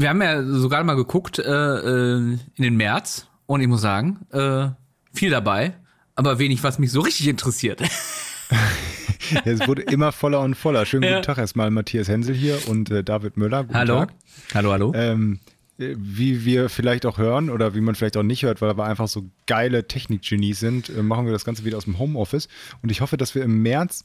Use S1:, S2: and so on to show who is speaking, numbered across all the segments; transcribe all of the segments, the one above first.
S1: Wir haben ja sogar mal geguckt äh, äh, in den März und ich muss sagen, äh, viel dabei, aber wenig, was mich so richtig interessiert.
S2: ja, es wurde immer voller und voller. Schönen guten ja. Tag erstmal Matthias Hensel hier und äh, David Müller. Guten
S1: hallo.
S2: Tag.
S1: Hallo, hallo.
S2: Ähm, äh, wie wir vielleicht auch hören oder wie man vielleicht auch nicht hört, weil wir einfach so geile Technikgenies sind, äh, machen wir das Ganze wieder aus dem Homeoffice. Und ich hoffe, dass wir im März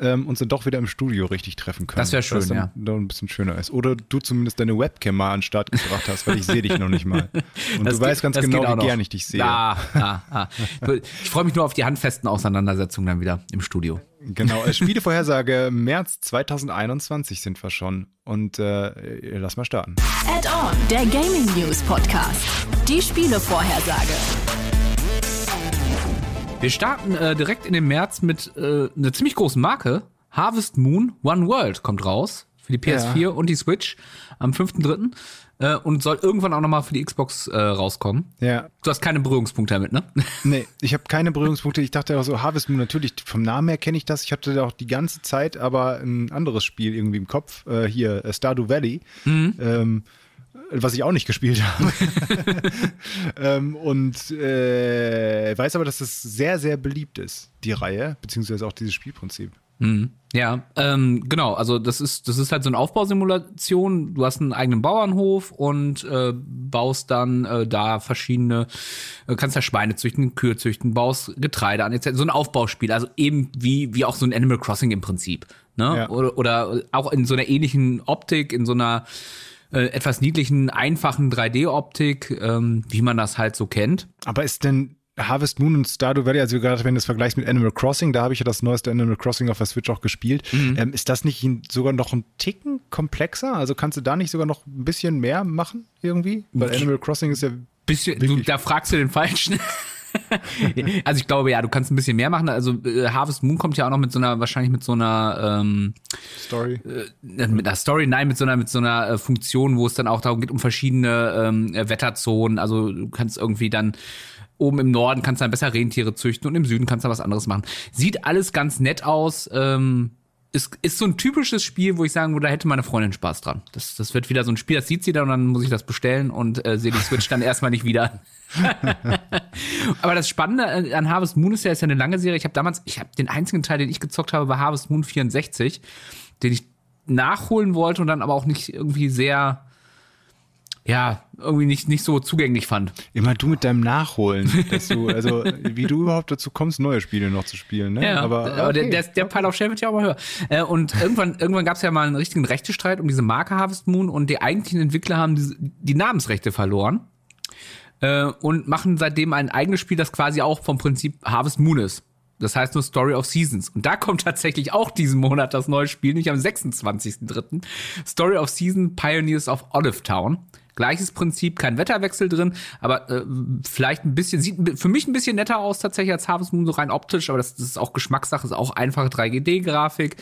S2: ähm, uns dann doch wieder im Studio richtig treffen können.
S1: Das wäre schön, dann,
S2: ja. Dann ein bisschen schöner ist. Oder du zumindest deine Webcam mal an den Start gebracht hast, weil ich sehe dich noch nicht mal. Und das du geht, weißt ganz genau, wie gern ich dich sehe.
S1: Ah, ah, ah. Ich freue mich nur auf die handfesten Auseinandersetzungen dann wieder im Studio.
S2: Genau, äh, Spielevorhersage März 2021 sind wir schon. Und äh, lass mal starten.
S3: Add-on, der Gaming News Podcast. Die Spielevorhersage.
S1: Wir starten äh, direkt in den März mit äh, einer ziemlich großen Marke. Harvest Moon One World kommt raus für die PS4 ja. und die Switch am 5.3. Äh, und soll irgendwann auch nochmal für die Xbox äh, rauskommen.
S2: Ja.
S1: Du hast keine Berührungspunkte damit, ne?
S2: Nee, ich habe keine Berührungspunkte. Ich dachte auch so, Harvest Moon, natürlich, vom Namen her kenne ich das. Ich hatte auch die ganze Zeit aber ein anderes Spiel irgendwie im Kopf. Äh, hier, äh, Stardew Valley. Mhm. Ähm, was ich auch nicht gespielt habe. ähm, und äh, weiß aber, dass es sehr, sehr beliebt ist, die Reihe, beziehungsweise auch dieses Spielprinzip.
S1: Mhm. Ja, ähm, genau. Also das ist das ist halt so eine Aufbausimulation. Du hast einen eigenen Bauernhof und äh, baust dann äh, da verschiedene, äh, kannst da Schweine züchten, Kühe züchten, baust Getreide an. So ein Aufbauspiel. Also eben wie wie auch so ein Animal Crossing im Prinzip. Ne? Ja. Oder, oder auch in so einer ähnlichen Optik, in so einer äh, etwas niedlichen, einfachen 3D-Optik, ähm, wie man das halt so kennt.
S2: Aber ist denn Harvest Moon und Stardew Valley, also gerade wenn du es vergleichst mit Animal Crossing, da habe ich ja das neueste Animal Crossing auf der Switch auch gespielt. Mhm. Ähm, ist das nicht sogar noch ein Ticken komplexer? Also kannst du da nicht sogar noch ein bisschen mehr machen irgendwie? Weil Animal Crossing ist ja
S1: bisschen, du, da fragst du den Falschen. also ich glaube ja, du kannst ein bisschen mehr machen. Also äh, Harvest Moon kommt ja auch noch mit so einer, wahrscheinlich mit so einer ähm,
S2: Story.
S1: Äh, mit einer Story, nein, mit so einer, mit so einer äh, Funktion, wo es dann auch darum geht, um verschiedene ähm, Wetterzonen. Also du kannst irgendwie dann oben im Norden kannst du dann besser Rentiere züchten und im Süden kannst du was anderes machen. Sieht alles ganz nett aus. Ähm, ist, ist so ein typisches Spiel, wo ich sagen würde, da hätte meine Freundin Spaß dran. Das, das wird wieder so ein Spiel, das sieht sie dann und dann muss ich das bestellen und äh, sehe die Switch dann erstmal nicht wieder. Aber das Spannende an Harvest Moon ist ja, ist ja eine lange Serie. Ich habe damals, ich habe den einzigen Teil, den ich gezockt habe, war Harvest Moon 64, den ich nachholen wollte und dann aber auch nicht irgendwie sehr ja, irgendwie nicht, nicht so zugänglich fand.
S2: Immer du mit deinem Nachholen, dass du, also wie du überhaupt dazu kommst, neue Spiele noch zu spielen, ne?
S1: Ja, aber, okay. aber der, der, der Pile of Shame wird ja auch mal höher. Äh, und irgendwann, irgendwann gab es ja mal einen richtigen Rechtestreit um diese Marke Harvest Moon und die eigentlichen Entwickler haben die, die Namensrechte verloren äh, und machen seitdem ein eigenes Spiel, das quasi auch vom Prinzip Harvest Moon ist. Das heißt nur Story of Seasons. Und da kommt tatsächlich auch diesen Monat das neue Spiel, nicht am 26.03. Story of Season Pioneers of Olive Town. Gleiches Prinzip, kein Wetterwechsel drin, aber äh, vielleicht ein bisschen, sieht für mich ein bisschen netter aus tatsächlich als Harvest Moon, so rein optisch, aber das, das ist auch Geschmackssache, ist auch einfache 3D-Grafik,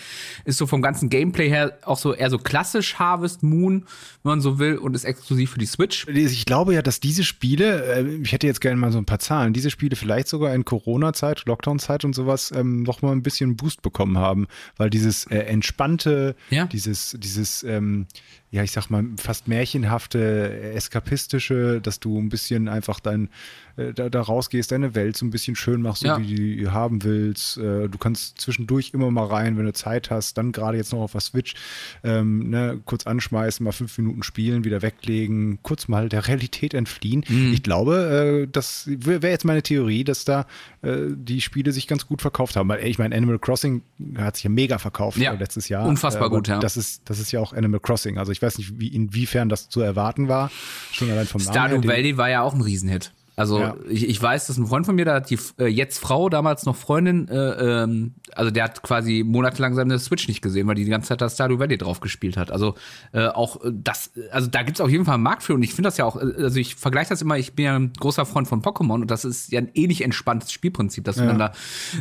S1: ist so vom ganzen Gameplay her auch so eher so klassisch Harvest Moon, wenn man so will, und ist exklusiv für die Switch.
S2: Ich glaube ja, dass diese Spiele, äh, ich hätte jetzt gerne mal so ein paar Zahlen, diese Spiele vielleicht sogar in Corona-Zeit, Lockdown-Zeit und sowas ähm, noch mal ein bisschen Boost bekommen haben, weil dieses äh, entspannte, ja. dieses, dieses ähm, ja, ich sag mal, fast märchenhafte, eskapistische, dass du ein bisschen einfach dein, äh, da, da rausgehst, deine Welt so ein bisschen schön machst, so ja. wie du haben willst. Äh, du kannst zwischendurch immer mal rein, wenn du Zeit hast, dann gerade jetzt noch auf der Switch, ähm, ne, kurz anschmeißen, mal fünf Minuten spielen, wieder weglegen, kurz mal der Realität entfliehen. Mhm. Ich glaube, äh, das wäre jetzt meine Theorie, dass da äh, die Spiele sich ganz gut verkauft haben. Weil, ich meine, Animal Crossing hat sich ja mega verkauft ja. letztes Jahr.
S1: Unfassbar gut, ja.
S2: Das ist, das ist ja auch Animal Crossing. Also ich weiß nicht, wie, inwiefern das zu erwarten war. Schon allein vom
S1: Stardew Namen. Valley war ja auch ein Riesenhit. Also ja. ich, ich weiß, dass ein Freund von mir, da hat die äh, jetzt Frau, damals noch Freundin, äh, ähm, also der hat quasi monatelang seine Switch nicht gesehen, weil die die ganze Zeit das Stardew Valley drauf gespielt hat. Also äh, auch äh, das, also da gibt's auf jeden Fall einen Markt für und ich finde das ja auch, äh, also ich vergleiche das immer, ich bin ja ein großer Freund von Pokémon und das ist ja ein ähnlich entspanntes Spielprinzip, dass ja. du dann da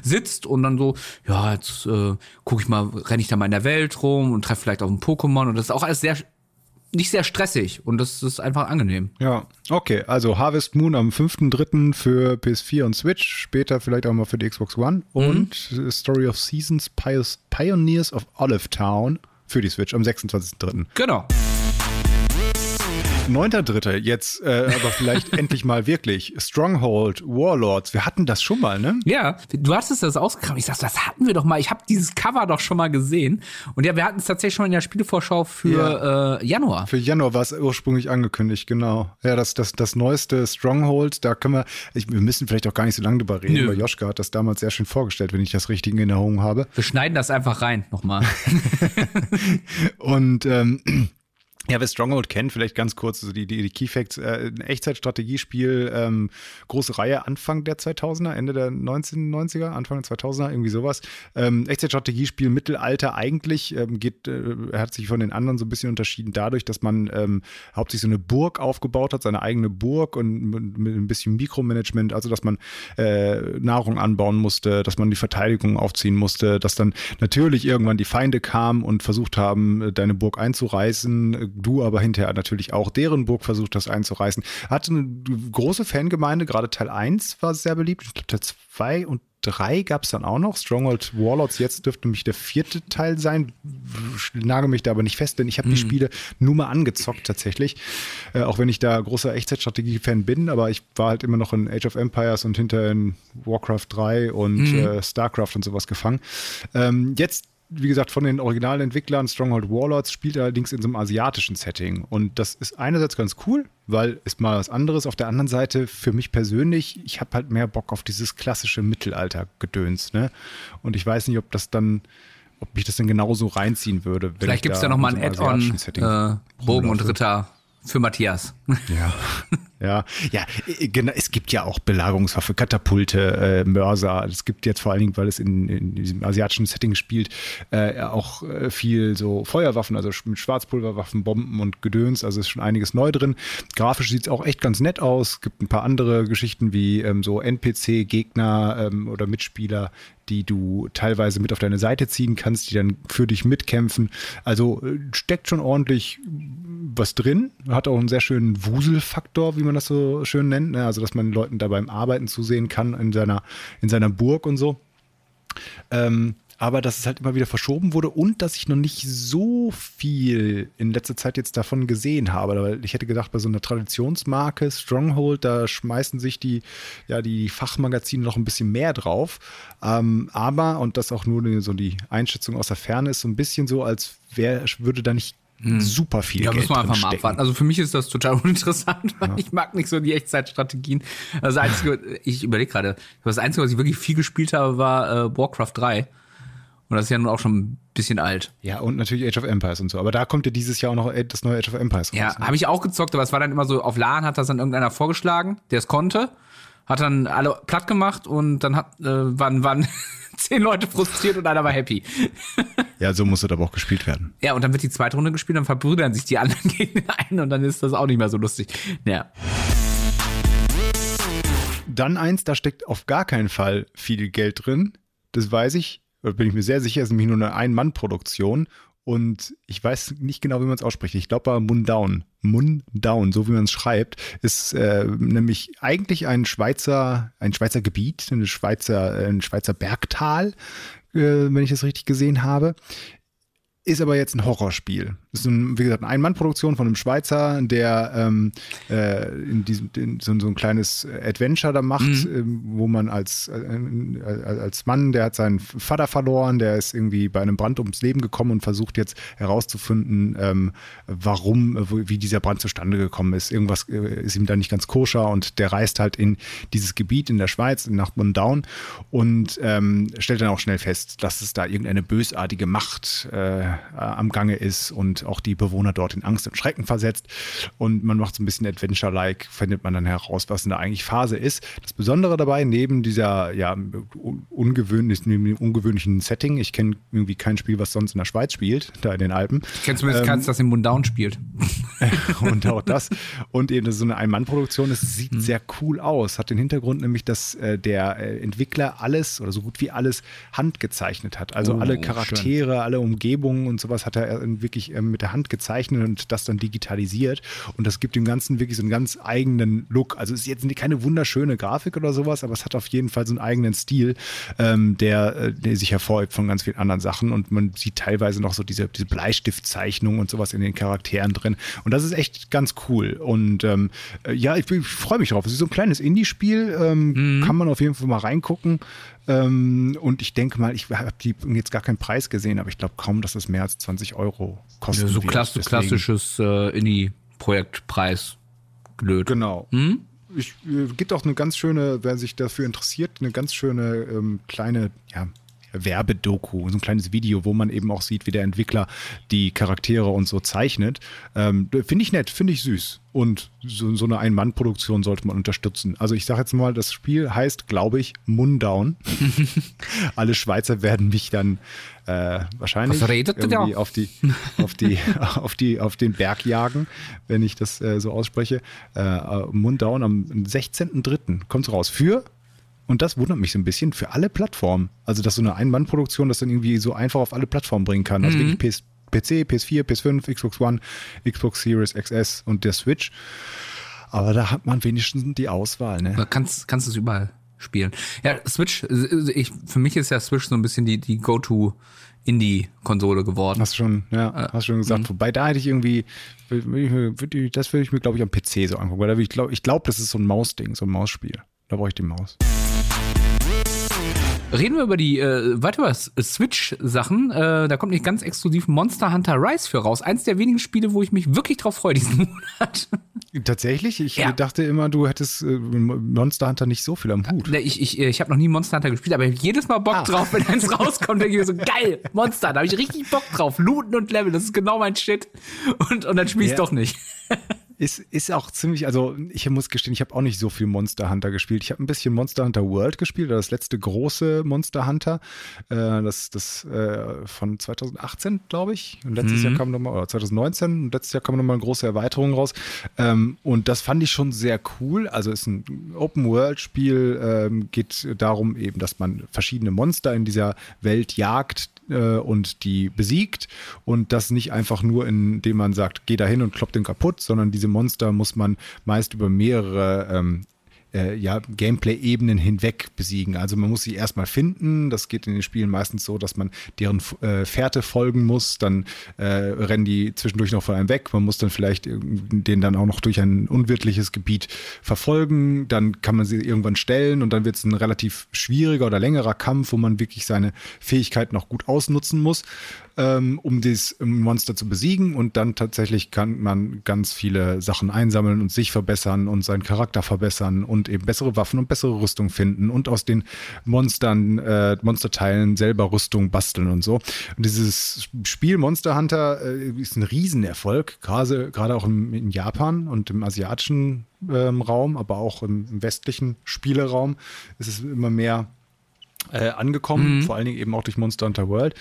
S1: sitzt und dann so, ja, jetzt äh, gucke ich mal, renne ich da mal in der Welt rum und treffe vielleicht auf ein Pokémon und das ist auch alles sehr nicht sehr stressig und das ist einfach angenehm.
S2: Ja, okay. Also Harvest Moon am 5.3. für PS4 und Switch, später vielleicht auch mal für die Xbox One mhm. und Story of Seasons Pioneers of Olive Town für die Switch am 26.3.
S1: Genau.
S2: Neunter Dritte, jetzt äh, aber vielleicht endlich mal wirklich. Stronghold, Warlords, wir hatten das schon mal, ne?
S1: Ja, du hattest das ausgekramt. Ich sag, das hatten wir doch mal. Ich habe dieses Cover doch schon mal gesehen. Und ja, wir hatten es tatsächlich schon in der Spielevorschau für ja. äh, Januar.
S2: Für Januar war es ursprünglich angekündigt, genau. Ja, das, das, das neueste Stronghold, da können wir, ich, wir müssen vielleicht auch gar nicht so lange drüber reden, Nö. weil Joschka hat das damals sehr schön vorgestellt, wenn ich das richtig in Erinnerung habe.
S1: Wir schneiden das einfach rein, nochmal.
S2: Und ähm, ja, wer Stronghold kennt, vielleicht ganz kurz, also die, die, die Key Facts, äh, Echtzeitstrategiespiel, ähm, große Reihe Anfang der 2000er, Ende der 1990er, Anfang der 2000er, irgendwie sowas. Ähm, Echtzeitstrategiespiel, Mittelalter eigentlich, ähm, geht, äh, hat sich von den anderen so ein bisschen unterschieden dadurch, dass man ähm, hauptsächlich so eine Burg aufgebaut hat, seine eigene Burg und mit, mit ein bisschen Mikromanagement, also dass man äh, Nahrung anbauen musste, dass man die Verteidigung aufziehen musste, dass dann natürlich irgendwann die Feinde kamen und versucht haben, deine Burg einzureißen, du aber hinterher natürlich auch deren Burg versucht hast einzureißen. Hatte eine große Fangemeinde, gerade Teil 1 war sehr beliebt. Ich glaube, Teil 2 und 3 gab es dann auch noch. Stronghold Warlords, jetzt dürfte nämlich der vierte Teil sein. Nagel mich da aber nicht fest, denn ich habe mhm. die Spiele nur mal angezockt tatsächlich. Äh, auch wenn ich da großer Echtzeitstrategie-Fan bin, aber ich war halt immer noch in Age of Empires und hinter in Warcraft 3 und mhm. äh, StarCraft und sowas gefangen. Ähm, jetzt wie gesagt, von den originalen Entwicklern, Stronghold Warlords, spielt allerdings in so einem asiatischen Setting. Und das ist einerseits ganz cool, weil ist mal was anderes. Auf der anderen Seite, für mich persönlich, ich habe halt mehr Bock auf dieses klassische Mittelalter-Gedöns. Ne? Und ich weiß nicht, ob das dann, ob mich das dann genauso reinziehen würde.
S1: Vielleicht gibt es da, da nochmal ein Add-on, äh, Bogen und Ritter für Matthias.
S2: Ja. Ja, ja, genau. Es gibt ja auch Belagerungswaffe, Katapulte, äh, Mörser. Es gibt jetzt vor allen Dingen, weil es in, in diesem asiatischen Setting spielt, äh, auch äh, viel so Feuerwaffen, also mit Schwarzpulverwaffen, Bomben und Gedöns. Also ist schon einiges neu drin. Grafisch sieht es auch echt ganz nett aus. Es gibt ein paar andere Geschichten wie ähm, so NPC-Gegner ähm, oder Mitspieler, die du teilweise mit auf deine Seite ziehen kannst, die dann für dich mitkämpfen. Also äh, steckt schon ordentlich was drin. Hat auch einen sehr schönen Wuselfaktor, wie man das so schön nennt. Ne? Also, dass man Leuten da beim Arbeiten zusehen kann in seiner, in seiner Burg und so. Ähm, aber dass es halt immer wieder verschoben wurde und dass ich noch nicht so viel in letzter Zeit jetzt davon gesehen habe. Weil ich hätte gedacht, bei so einer Traditionsmarke Stronghold, da schmeißen sich die, ja, die Fachmagazine noch ein bisschen mehr drauf. Ähm, aber, und das auch nur so die Einschätzung aus der Ferne ist, so ein bisschen so, als wär, würde da nicht hm. super viel ja, Geld. Muss man einfach mal abwarten.
S1: Also für mich ist das total uninteressant, weil ja. ich mag nicht so die Echtzeitstrategien. Also das Einzige, ich überlege gerade, das Einzige, was ich wirklich viel gespielt habe, war äh, Warcraft 3. Und das ist ja nun auch schon ein bisschen alt.
S2: Ja, und natürlich Age of Empires und so. Aber da kommt ja dieses Jahr auch noch das neue Age of Empires
S1: raus. Ja, ne? habe ich auch gezockt, aber es war dann immer so, auf LAN hat das dann irgendeiner vorgeschlagen, der es konnte, hat dann alle platt gemacht und dann hat, äh, waren, waren zehn Leute frustriert und einer war happy.
S2: Ja, so muss es aber auch gespielt werden.
S1: Ja, und dann wird die zweite Runde gespielt, dann verbrüdern sich die anderen gegen einen und dann ist das auch nicht mehr so lustig. Ja.
S2: Dann eins, da steckt auf gar keinen Fall viel Geld drin. Das weiß ich bin ich mir sehr sicher, ist nämlich nur eine Ein-Mann-Produktion. Und ich weiß nicht genau, wie man es ausspricht. Ich glaube, Mundown. Mundown, so wie man es schreibt, ist äh, nämlich eigentlich ein Schweizer, ein Schweizer Gebiet, eine Schweizer, ein Schweizer Bergtal, äh, wenn ich das richtig gesehen habe. Ist aber jetzt ein Horrorspiel. Das ist, ein, wie gesagt, eine Ein-Mann-Produktion von einem Schweizer, der ähm, äh, in diesem in so, so, ein kleines Adventure da macht, mhm. ähm, wo man als, äh, als Mann, der hat seinen Vater verloren, der ist irgendwie bei einem Brand ums Leben gekommen und versucht jetzt herauszufinden, ähm, warum, wie dieser Brand zustande gekommen ist. Irgendwas äh, ist ihm da nicht ganz koscher und der reist halt in dieses Gebiet in der Schweiz, nach Mundown und ähm, stellt dann auch schnell fest, dass es da irgendeine bösartige Macht äh, äh, am Gange ist und auch die Bewohner dort in Angst und Schrecken versetzt. Und man macht so ein bisschen Adventure-like, findet man dann heraus, was in der eigentlich Phase ist. Das Besondere dabei, neben dieser ja, ungewöhnlichen, neben dem ungewöhnlichen Setting, ich kenne irgendwie kein Spiel, was sonst in der Schweiz spielt, da in den Alpen.
S1: Ich kenne zumindest ähm, keins, das in Mundown spielt.
S2: und auch das. Und eben so eine Ein-Mann-Produktion, es sieht mhm. sehr cool aus. Hat den Hintergrund nämlich, dass äh, der äh, Entwickler alles oder so gut wie alles handgezeichnet hat. Also oh, alle Charaktere, schön. alle Umgebungen Zeichnungen und sowas hat er wirklich ähm, mit der Hand gezeichnet und das dann digitalisiert. Und das gibt dem Ganzen wirklich so einen ganz eigenen Look. Also es ist jetzt keine wunderschöne Grafik oder sowas, aber es hat auf jeden Fall so einen eigenen Stil, ähm, der, äh, der sich hervorhebt von ganz vielen anderen Sachen. Und man sieht teilweise noch so diese, diese Bleistiftzeichnung und sowas in den Charakteren drin. Und das ist echt ganz cool. Und ähm, äh, ja, ich, ich freue mich drauf. Es ist so ein kleines Indie-Spiel, ähm, mhm. kann man auf jeden Fall mal reingucken. Ähm, und ich denke mal, ich habe jetzt gar keinen Preis gesehen, aber ich glaube kaum, dass es mehr als 20 Euro kostet.
S1: Ja, so klass klassisches äh, Indie-Projektpreis gelöt.
S2: Genau. Hm? Ich, äh, gibt auch eine ganz schöne, wer sich dafür interessiert, eine ganz schöne ähm, kleine, ja, Werbedoku, so ein kleines Video, wo man eben auch sieht, wie der Entwickler die Charaktere und so zeichnet. Ähm, finde ich nett, finde ich süß. Und so, so eine Ein-Mann-Produktion sollte man unterstützen. Also ich sage jetzt mal, das Spiel heißt, glaube ich, Mundown. Alle Schweizer werden mich dann äh, wahrscheinlich irgendwie auf die, auf die, auf die, auf den Berg jagen, wenn ich das äh, so ausspreche. Äh, Mundown am 16.03. kommt raus. Für und das wundert mich so ein bisschen für alle Plattformen. Also, dass so eine Ein-Mann-Produktion das dann irgendwie so einfach auf alle Plattformen bringen kann. Also mhm. wirklich PS, PC, PS4, PS5, Xbox One, Xbox Series XS und der Switch. Aber da hat man wenigstens die Auswahl. Ne?
S1: Da kannst, kannst du es überall spielen. Ja, Switch, ich, für mich ist ja Switch so ein bisschen die, die Go-To Indie-Konsole geworden.
S2: Hast schon, ja, hast schon gesagt. Mhm. Wobei da hätte ich irgendwie, das würde ich mir, glaube ich, am PC so angucken. Weil ich glaube, ich glaub, das ist so ein Maus-Ding, so ein Mausspiel. Da brauche ich die Maus.
S1: Reden wir über die äh, weiter Switch-Sachen. Äh, da kommt nicht ganz exklusiv Monster Hunter Rise für raus. Eins der wenigen Spiele, wo ich mich wirklich drauf freue diesen Monat.
S2: Tatsächlich? Ich ja. dachte immer, du hättest äh, Monster Hunter nicht so viel am Hut.
S1: Ich, ich, ich habe noch nie Monster Hunter gespielt, aber ich habe jedes Mal Bock ah. drauf, wenn eins rauskommt. denke ich mir so, geil, Monster, da habe ich richtig Bock drauf. Looten und Level, das ist genau mein Shit. Und, und dann spiele ich ja. doch nicht.
S2: Ist, ist auch ziemlich, also ich muss gestehen, ich habe auch nicht so viel Monster Hunter gespielt. Ich habe ein bisschen Monster Hunter World gespielt, das letzte große Monster Hunter, äh, das, das äh, von 2018, glaube ich. Und letztes mhm. Jahr kam nochmal, oder 2019, und letztes Jahr kam nochmal eine große Erweiterung raus. Ähm, und das fand ich schon sehr cool. Also ist ein Open-World-Spiel, ähm, geht darum eben, dass man verschiedene Monster in dieser Welt jagt, äh, und die besiegt. Und das nicht einfach nur, indem man sagt, geh da hin und kloppt den kaputt, sondern diese Monster muss man meist über mehrere ähm, äh, ja, Gameplay-Ebenen hinweg besiegen. Also man muss sie erstmal finden. Das geht in den Spielen meistens so, dass man deren äh, Fährte folgen muss. Dann äh, rennen die zwischendurch noch von einem weg. Man muss dann vielleicht den dann auch noch durch ein unwirtliches Gebiet verfolgen. Dann kann man sie irgendwann stellen und dann wird es ein relativ schwieriger oder längerer Kampf, wo man wirklich seine Fähigkeiten noch gut ausnutzen muss ähm, um das Monster zu besiegen. Und dann tatsächlich kann man ganz viele Sachen einsammeln und sich verbessern und seinen Charakter verbessern und eben bessere Waffen und bessere Rüstung finden und aus den Monstern, äh, Monsterteilen selber Rüstung basteln und so. Und dieses Spiel Monster Hunter äh, ist ein Riesenerfolg, gerade, gerade auch im, in Japan und im asiatischen ähm, Raum, aber auch im, im westlichen Spieleraum ist es immer mehr äh, angekommen, mhm. vor allen Dingen eben auch durch Monster Hunter World.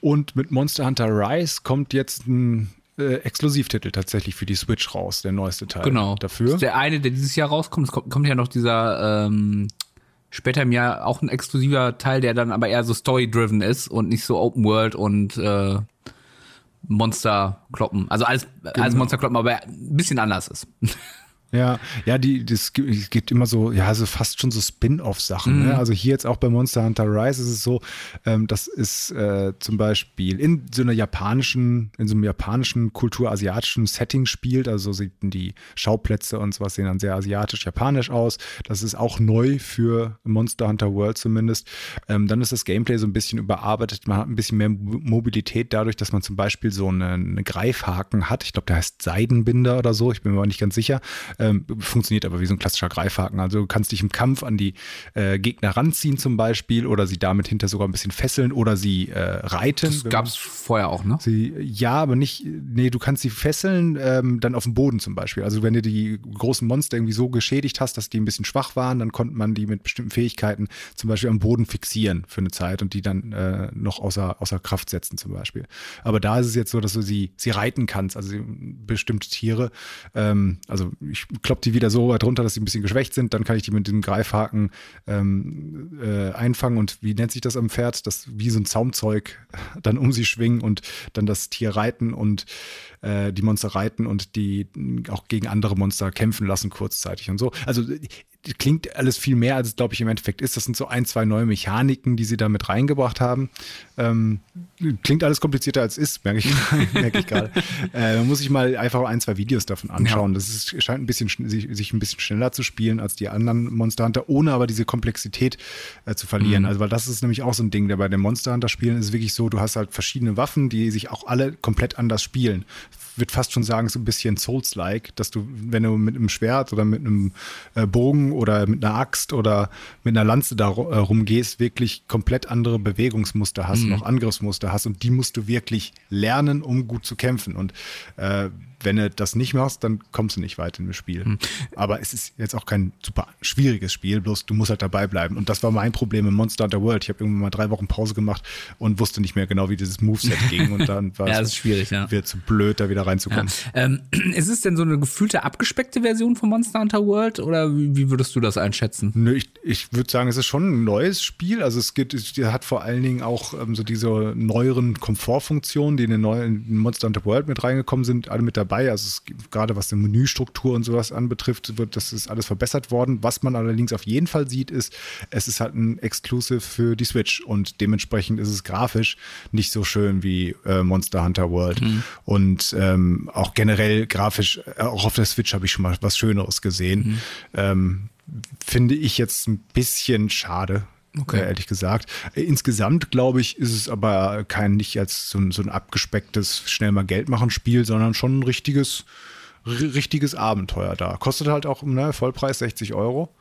S2: Und mit Monster Hunter Rise kommt jetzt ein äh, Exklusivtitel tatsächlich für die Switch raus, der neueste Teil.
S1: Genau. Dafür. Das ist der eine, der dieses Jahr rauskommt. Es kommt, kommt ja noch dieser ähm, später im Jahr auch ein exklusiver Teil, der dann aber eher so story-driven ist und nicht so Open World und äh, Monster kloppen. Also alles, genau. alles Monster kloppen, aber ein bisschen anders ist.
S2: Ja, ja, die, das es gibt immer so, ja, so fast schon so Spin-off-Sachen. Ne? Mhm. Ne? Also hier jetzt auch bei Monster Hunter Rise ist es so, ähm, das ist äh, zum Beispiel in so einer japanischen, in so einem japanischen kulturasiatischen Setting spielt. Also so sehen die Schauplätze und sowas sehen dann sehr asiatisch-japanisch aus. Das ist auch neu für Monster Hunter World zumindest. Ähm, dann ist das Gameplay so ein bisschen überarbeitet. Man hat ein bisschen mehr Mobilität dadurch, dass man zum Beispiel so eine, eine Greifhaken hat. Ich glaube, der heißt Seidenbinder oder so. Ich bin mir aber nicht ganz sicher ähm, funktioniert aber wie so ein klassischer Greifhaken. Also du kannst dich im Kampf an die äh, Gegner ranziehen zum Beispiel oder sie damit hinter sogar ein bisschen fesseln oder sie äh, reiten. Das
S1: gab es vorher auch, ne?
S2: Sie, ja, aber nicht, nee, du kannst sie fesseln, ähm, dann auf dem Boden zum Beispiel. Also wenn du die großen Monster irgendwie so geschädigt hast, dass die ein bisschen schwach waren, dann konnte man die mit bestimmten Fähigkeiten zum Beispiel am Boden fixieren für eine Zeit und die dann äh, noch außer, außer Kraft setzen zum Beispiel. Aber da ist es jetzt so, dass du sie, sie reiten kannst, also bestimmte Tiere. Ähm, also ich klopp die wieder so weit runter, dass sie ein bisschen geschwächt sind. Dann kann ich die mit dem Greifhaken ähm, äh, einfangen und wie nennt sich das am Pferd? Das wie so ein Zaumzeug dann um sie schwingen und dann das Tier reiten und äh, die Monster reiten und die auch gegen andere Monster kämpfen lassen kurzzeitig und so. Also klingt alles viel mehr, als es, glaube ich, im Endeffekt ist. Das sind so ein, zwei neue Mechaniken, die sie da mit reingebracht haben. Ähm, klingt alles komplizierter als es ist, merke ich, merke ich gerade. Äh, man muss sich mal einfach ein, zwei Videos davon anschauen. Ja. Das ist, scheint ein bisschen, sich, sich, ein bisschen schneller zu spielen als die anderen Monster Hunter, ohne aber diese Komplexität äh, zu verlieren. Mhm. Also, weil das ist nämlich auch so ein Ding, der bei den Monster Hunter Spielen ist wirklich so, du hast halt verschiedene Waffen, die sich auch alle komplett anders spielen würde fast schon sagen, so ein bisschen Souls-like, dass du, wenn du mit einem Schwert oder mit einem äh, Bogen oder mit einer Axt oder mit einer Lanze da äh, rumgehst, wirklich komplett andere Bewegungsmuster hast, mhm. noch Angriffsmuster hast und die musst du wirklich lernen, um gut zu kämpfen. Und äh, wenn du das nicht machst, dann kommst du nicht weit in das Spiel. Mhm. Aber es ist jetzt auch kein super schwieriges Spiel, bloß du musst halt dabei bleiben. Und das war mein Problem im Monster Hunter World. Ich habe irgendwann mal drei Wochen Pause gemacht und wusste nicht mehr genau, wie dieses Moveset ging. Und dann war
S1: ja, es schwierig, ja.
S2: wird zu blöd, da wieder reinzukommen.
S1: Ja. Ähm, ist es denn so eine gefühlte abgespeckte Version von Monster Hunter World oder wie, wie würdest du das einschätzen?
S2: Nö, ich, ich würde sagen, es ist schon ein neues Spiel. Also es gibt, es hat vor allen Dingen auch ähm, so diese neueren Komfortfunktionen, die in den neuen Monster Hunter World mit reingekommen sind, alle mit dabei dabei. Also es, gerade was die Menüstruktur und sowas anbetrifft, wird das ist alles verbessert worden. Was man allerdings auf jeden Fall sieht, ist, es ist halt ein Exclusive für die Switch und dementsprechend ist es grafisch nicht so schön wie äh, Monster Hunter World. Mhm. Und ähm, auch generell grafisch, äh, auch auf der Switch habe ich schon mal was Schöneres gesehen. Mhm. Ähm, finde ich jetzt ein bisschen schade. Okay. ehrlich gesagt. Insgesamt, glaube ich, ist es aber kein nicht als so ein, so ein abgespecktes, schnell mal Geld machen Spiel, sondern schon ein richtiges, richtiges Abenteuer da. Kostet halt auch ne, Vollpreis 60 Euro.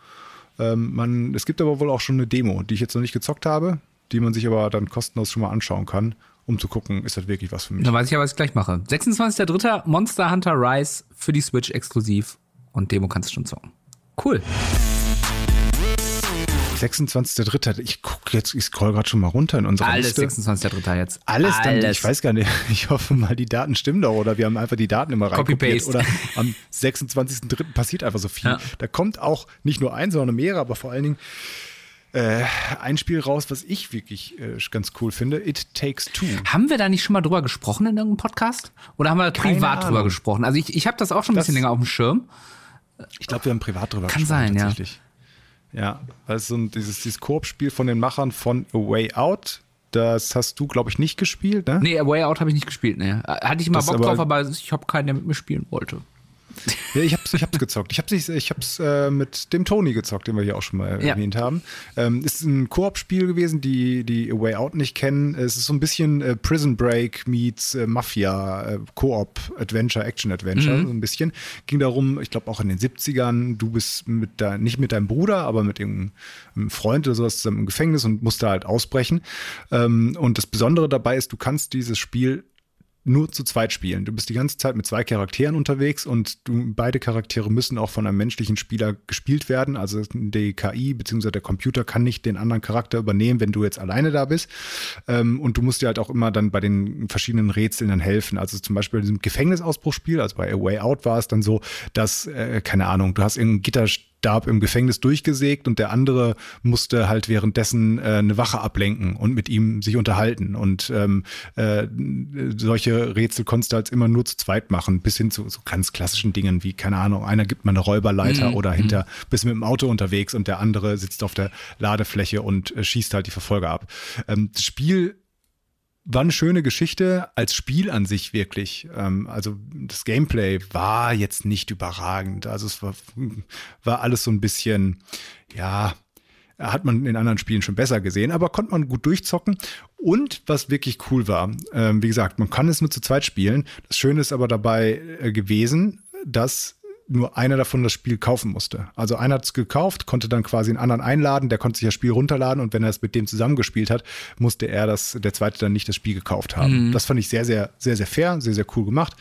S2: Ähm, man, es gibt aber wohl auch schon eine Demo, die ich jetzt noch nicht gezockt habe, die man sich aber dann kostenlos schon mal anschauen kann, um zu gucken, ist das wirklich was für mich.
S1: Dann weiß ich ja, was ich gleich mache. 26.03. Monster Hunter Rise für die Switch exklusiv und Demo kannst du schon zocken. Cool.
S2: 26.3. Ich gucke jetzt, ich scroll gerade schon mal runter in unserer
S1: Alles Liste. 26.3. jetzt.
S2: Alles, Alles. Dann, ich weiß gar nicht, ich hoffe mal, die Daten stimmen doch oder wir haben einfach die Daten immer reinkopiert oder am 26.3. passiert einfach so viel. Ja. Da kommt auch nicht nur ein, sondern mehrere, aber vor allen Dingen äh, ein Spiel raus, was ich wirklich äh, ganz cool finde. It Takes Two.
S1: Haben wir da nicht schon mal drüber gesprochen in irgendeinem Podcast? Oder haben wir Keine privat Ahnung. drüber gesprochen? Also ich, ich habe das auch schon ein das, bisschen länger auf dem Schirm.
S2: Ich glaube, wir haben privat drüber
S1: Kann gesprochen. Kann sein,
S2: ja. Ja, das ist so ein, dieses, dieses Koop-Spiel von den Machern von A Way Out. Das hast du, glaube ich, nicht gespielt, ne?
S1: Nee, A Way Out habe ich nicht gespielt, ne. Hatte ich mal das Bock aber, drauf, aber ich habe keinen, der mit mir spielen wollte.
S2: Ja, ich hab's, ich hab's gezockt. Ich hab's, ich hab's äh, mit dem Tony gezockt, den wir hier auch schon mal ja. erwähnt haben. Ähm, ist ein Koop-Spiel gewesen, die die A Way Out nicht kennen. Es ist so ein bisschen äh, Prison Break meets äh, Mafia, äh, Koop, Adventure, Action-Adventure, mhm. so ein bisschen. Ging darum, ich glaube auch in den 70ern, du bist mit da, nicht mit deinem Bruder, aber mit irgendeinem Freund oder sowas zusammen im Gefängnis und musst da halt ausbrechen. Ähm, und das Besondere dabei ist, du kannst dieses Spiel nur zu zweit spielen. Du bist die ganze Zeit mit zwei Charakteren unterwegs und du, beide Charaktere müssen auch von einem menschlichen Spieler gespielt werden. Also die KI bzw. der Computer kann nicht den anderen Charakter übernehmen, wenn du jetzt alleine da bist. Ähm, und du musst dir halt auch immer dann bei den verschiedenen Rätseln dann helfen. Also zum Beispiel bei diesem Gefängnisausbruchspiel, also bei A Way Out war es dann so, dass, äh, keine Ahnung, du hast irgendein Gitter Stab im Gefängnis durchgesägt und der andere musste halt währenddessen äh, eine Wache ablenken und mit ihm sich unterhalten. Und ähm, äh, solche Rätsel konntest du halt immer nur zu zweit machen, bis hin zu so ganz klassischen Dingen wie, keine Ahnung, einer gibt mal eine Räuberleiter mhm. oder hinter, mhm. bist mit dem Auto unterwegs und der andere sitzt auf der Ladefläche und äh, schießt halt die Verfolger ab. Ähm, das Spiel war eine schöne Geschichte als Spiel an sich wirklich. Ähm, also das Gameplay war jetzt nicht überragend. Also es war, war alles so ein bisschen, ja, hat man in anderen Spielen schon besser gesehen, aber konnte man gut durchzocken. Und was wirklich cool war, ähm, wie gesagt, man kann es nur zu zweit spielen. Das Schöne ist aber dabei äh, gewesen, dass nur einer davon das Spiel kaufen musste. Also einer hat es gekauft, konnte dann quasi einen anderen einladen, der konnte sich das Spiel runterladen und wenn er es mit dem zusammengespielt hat, musste er das, der zweite dann nicht das Spiel gekauft haben. Mhm. Das fand ich sehr, sehr, sehr, sehr fair, sehr, sehr cool gemacht.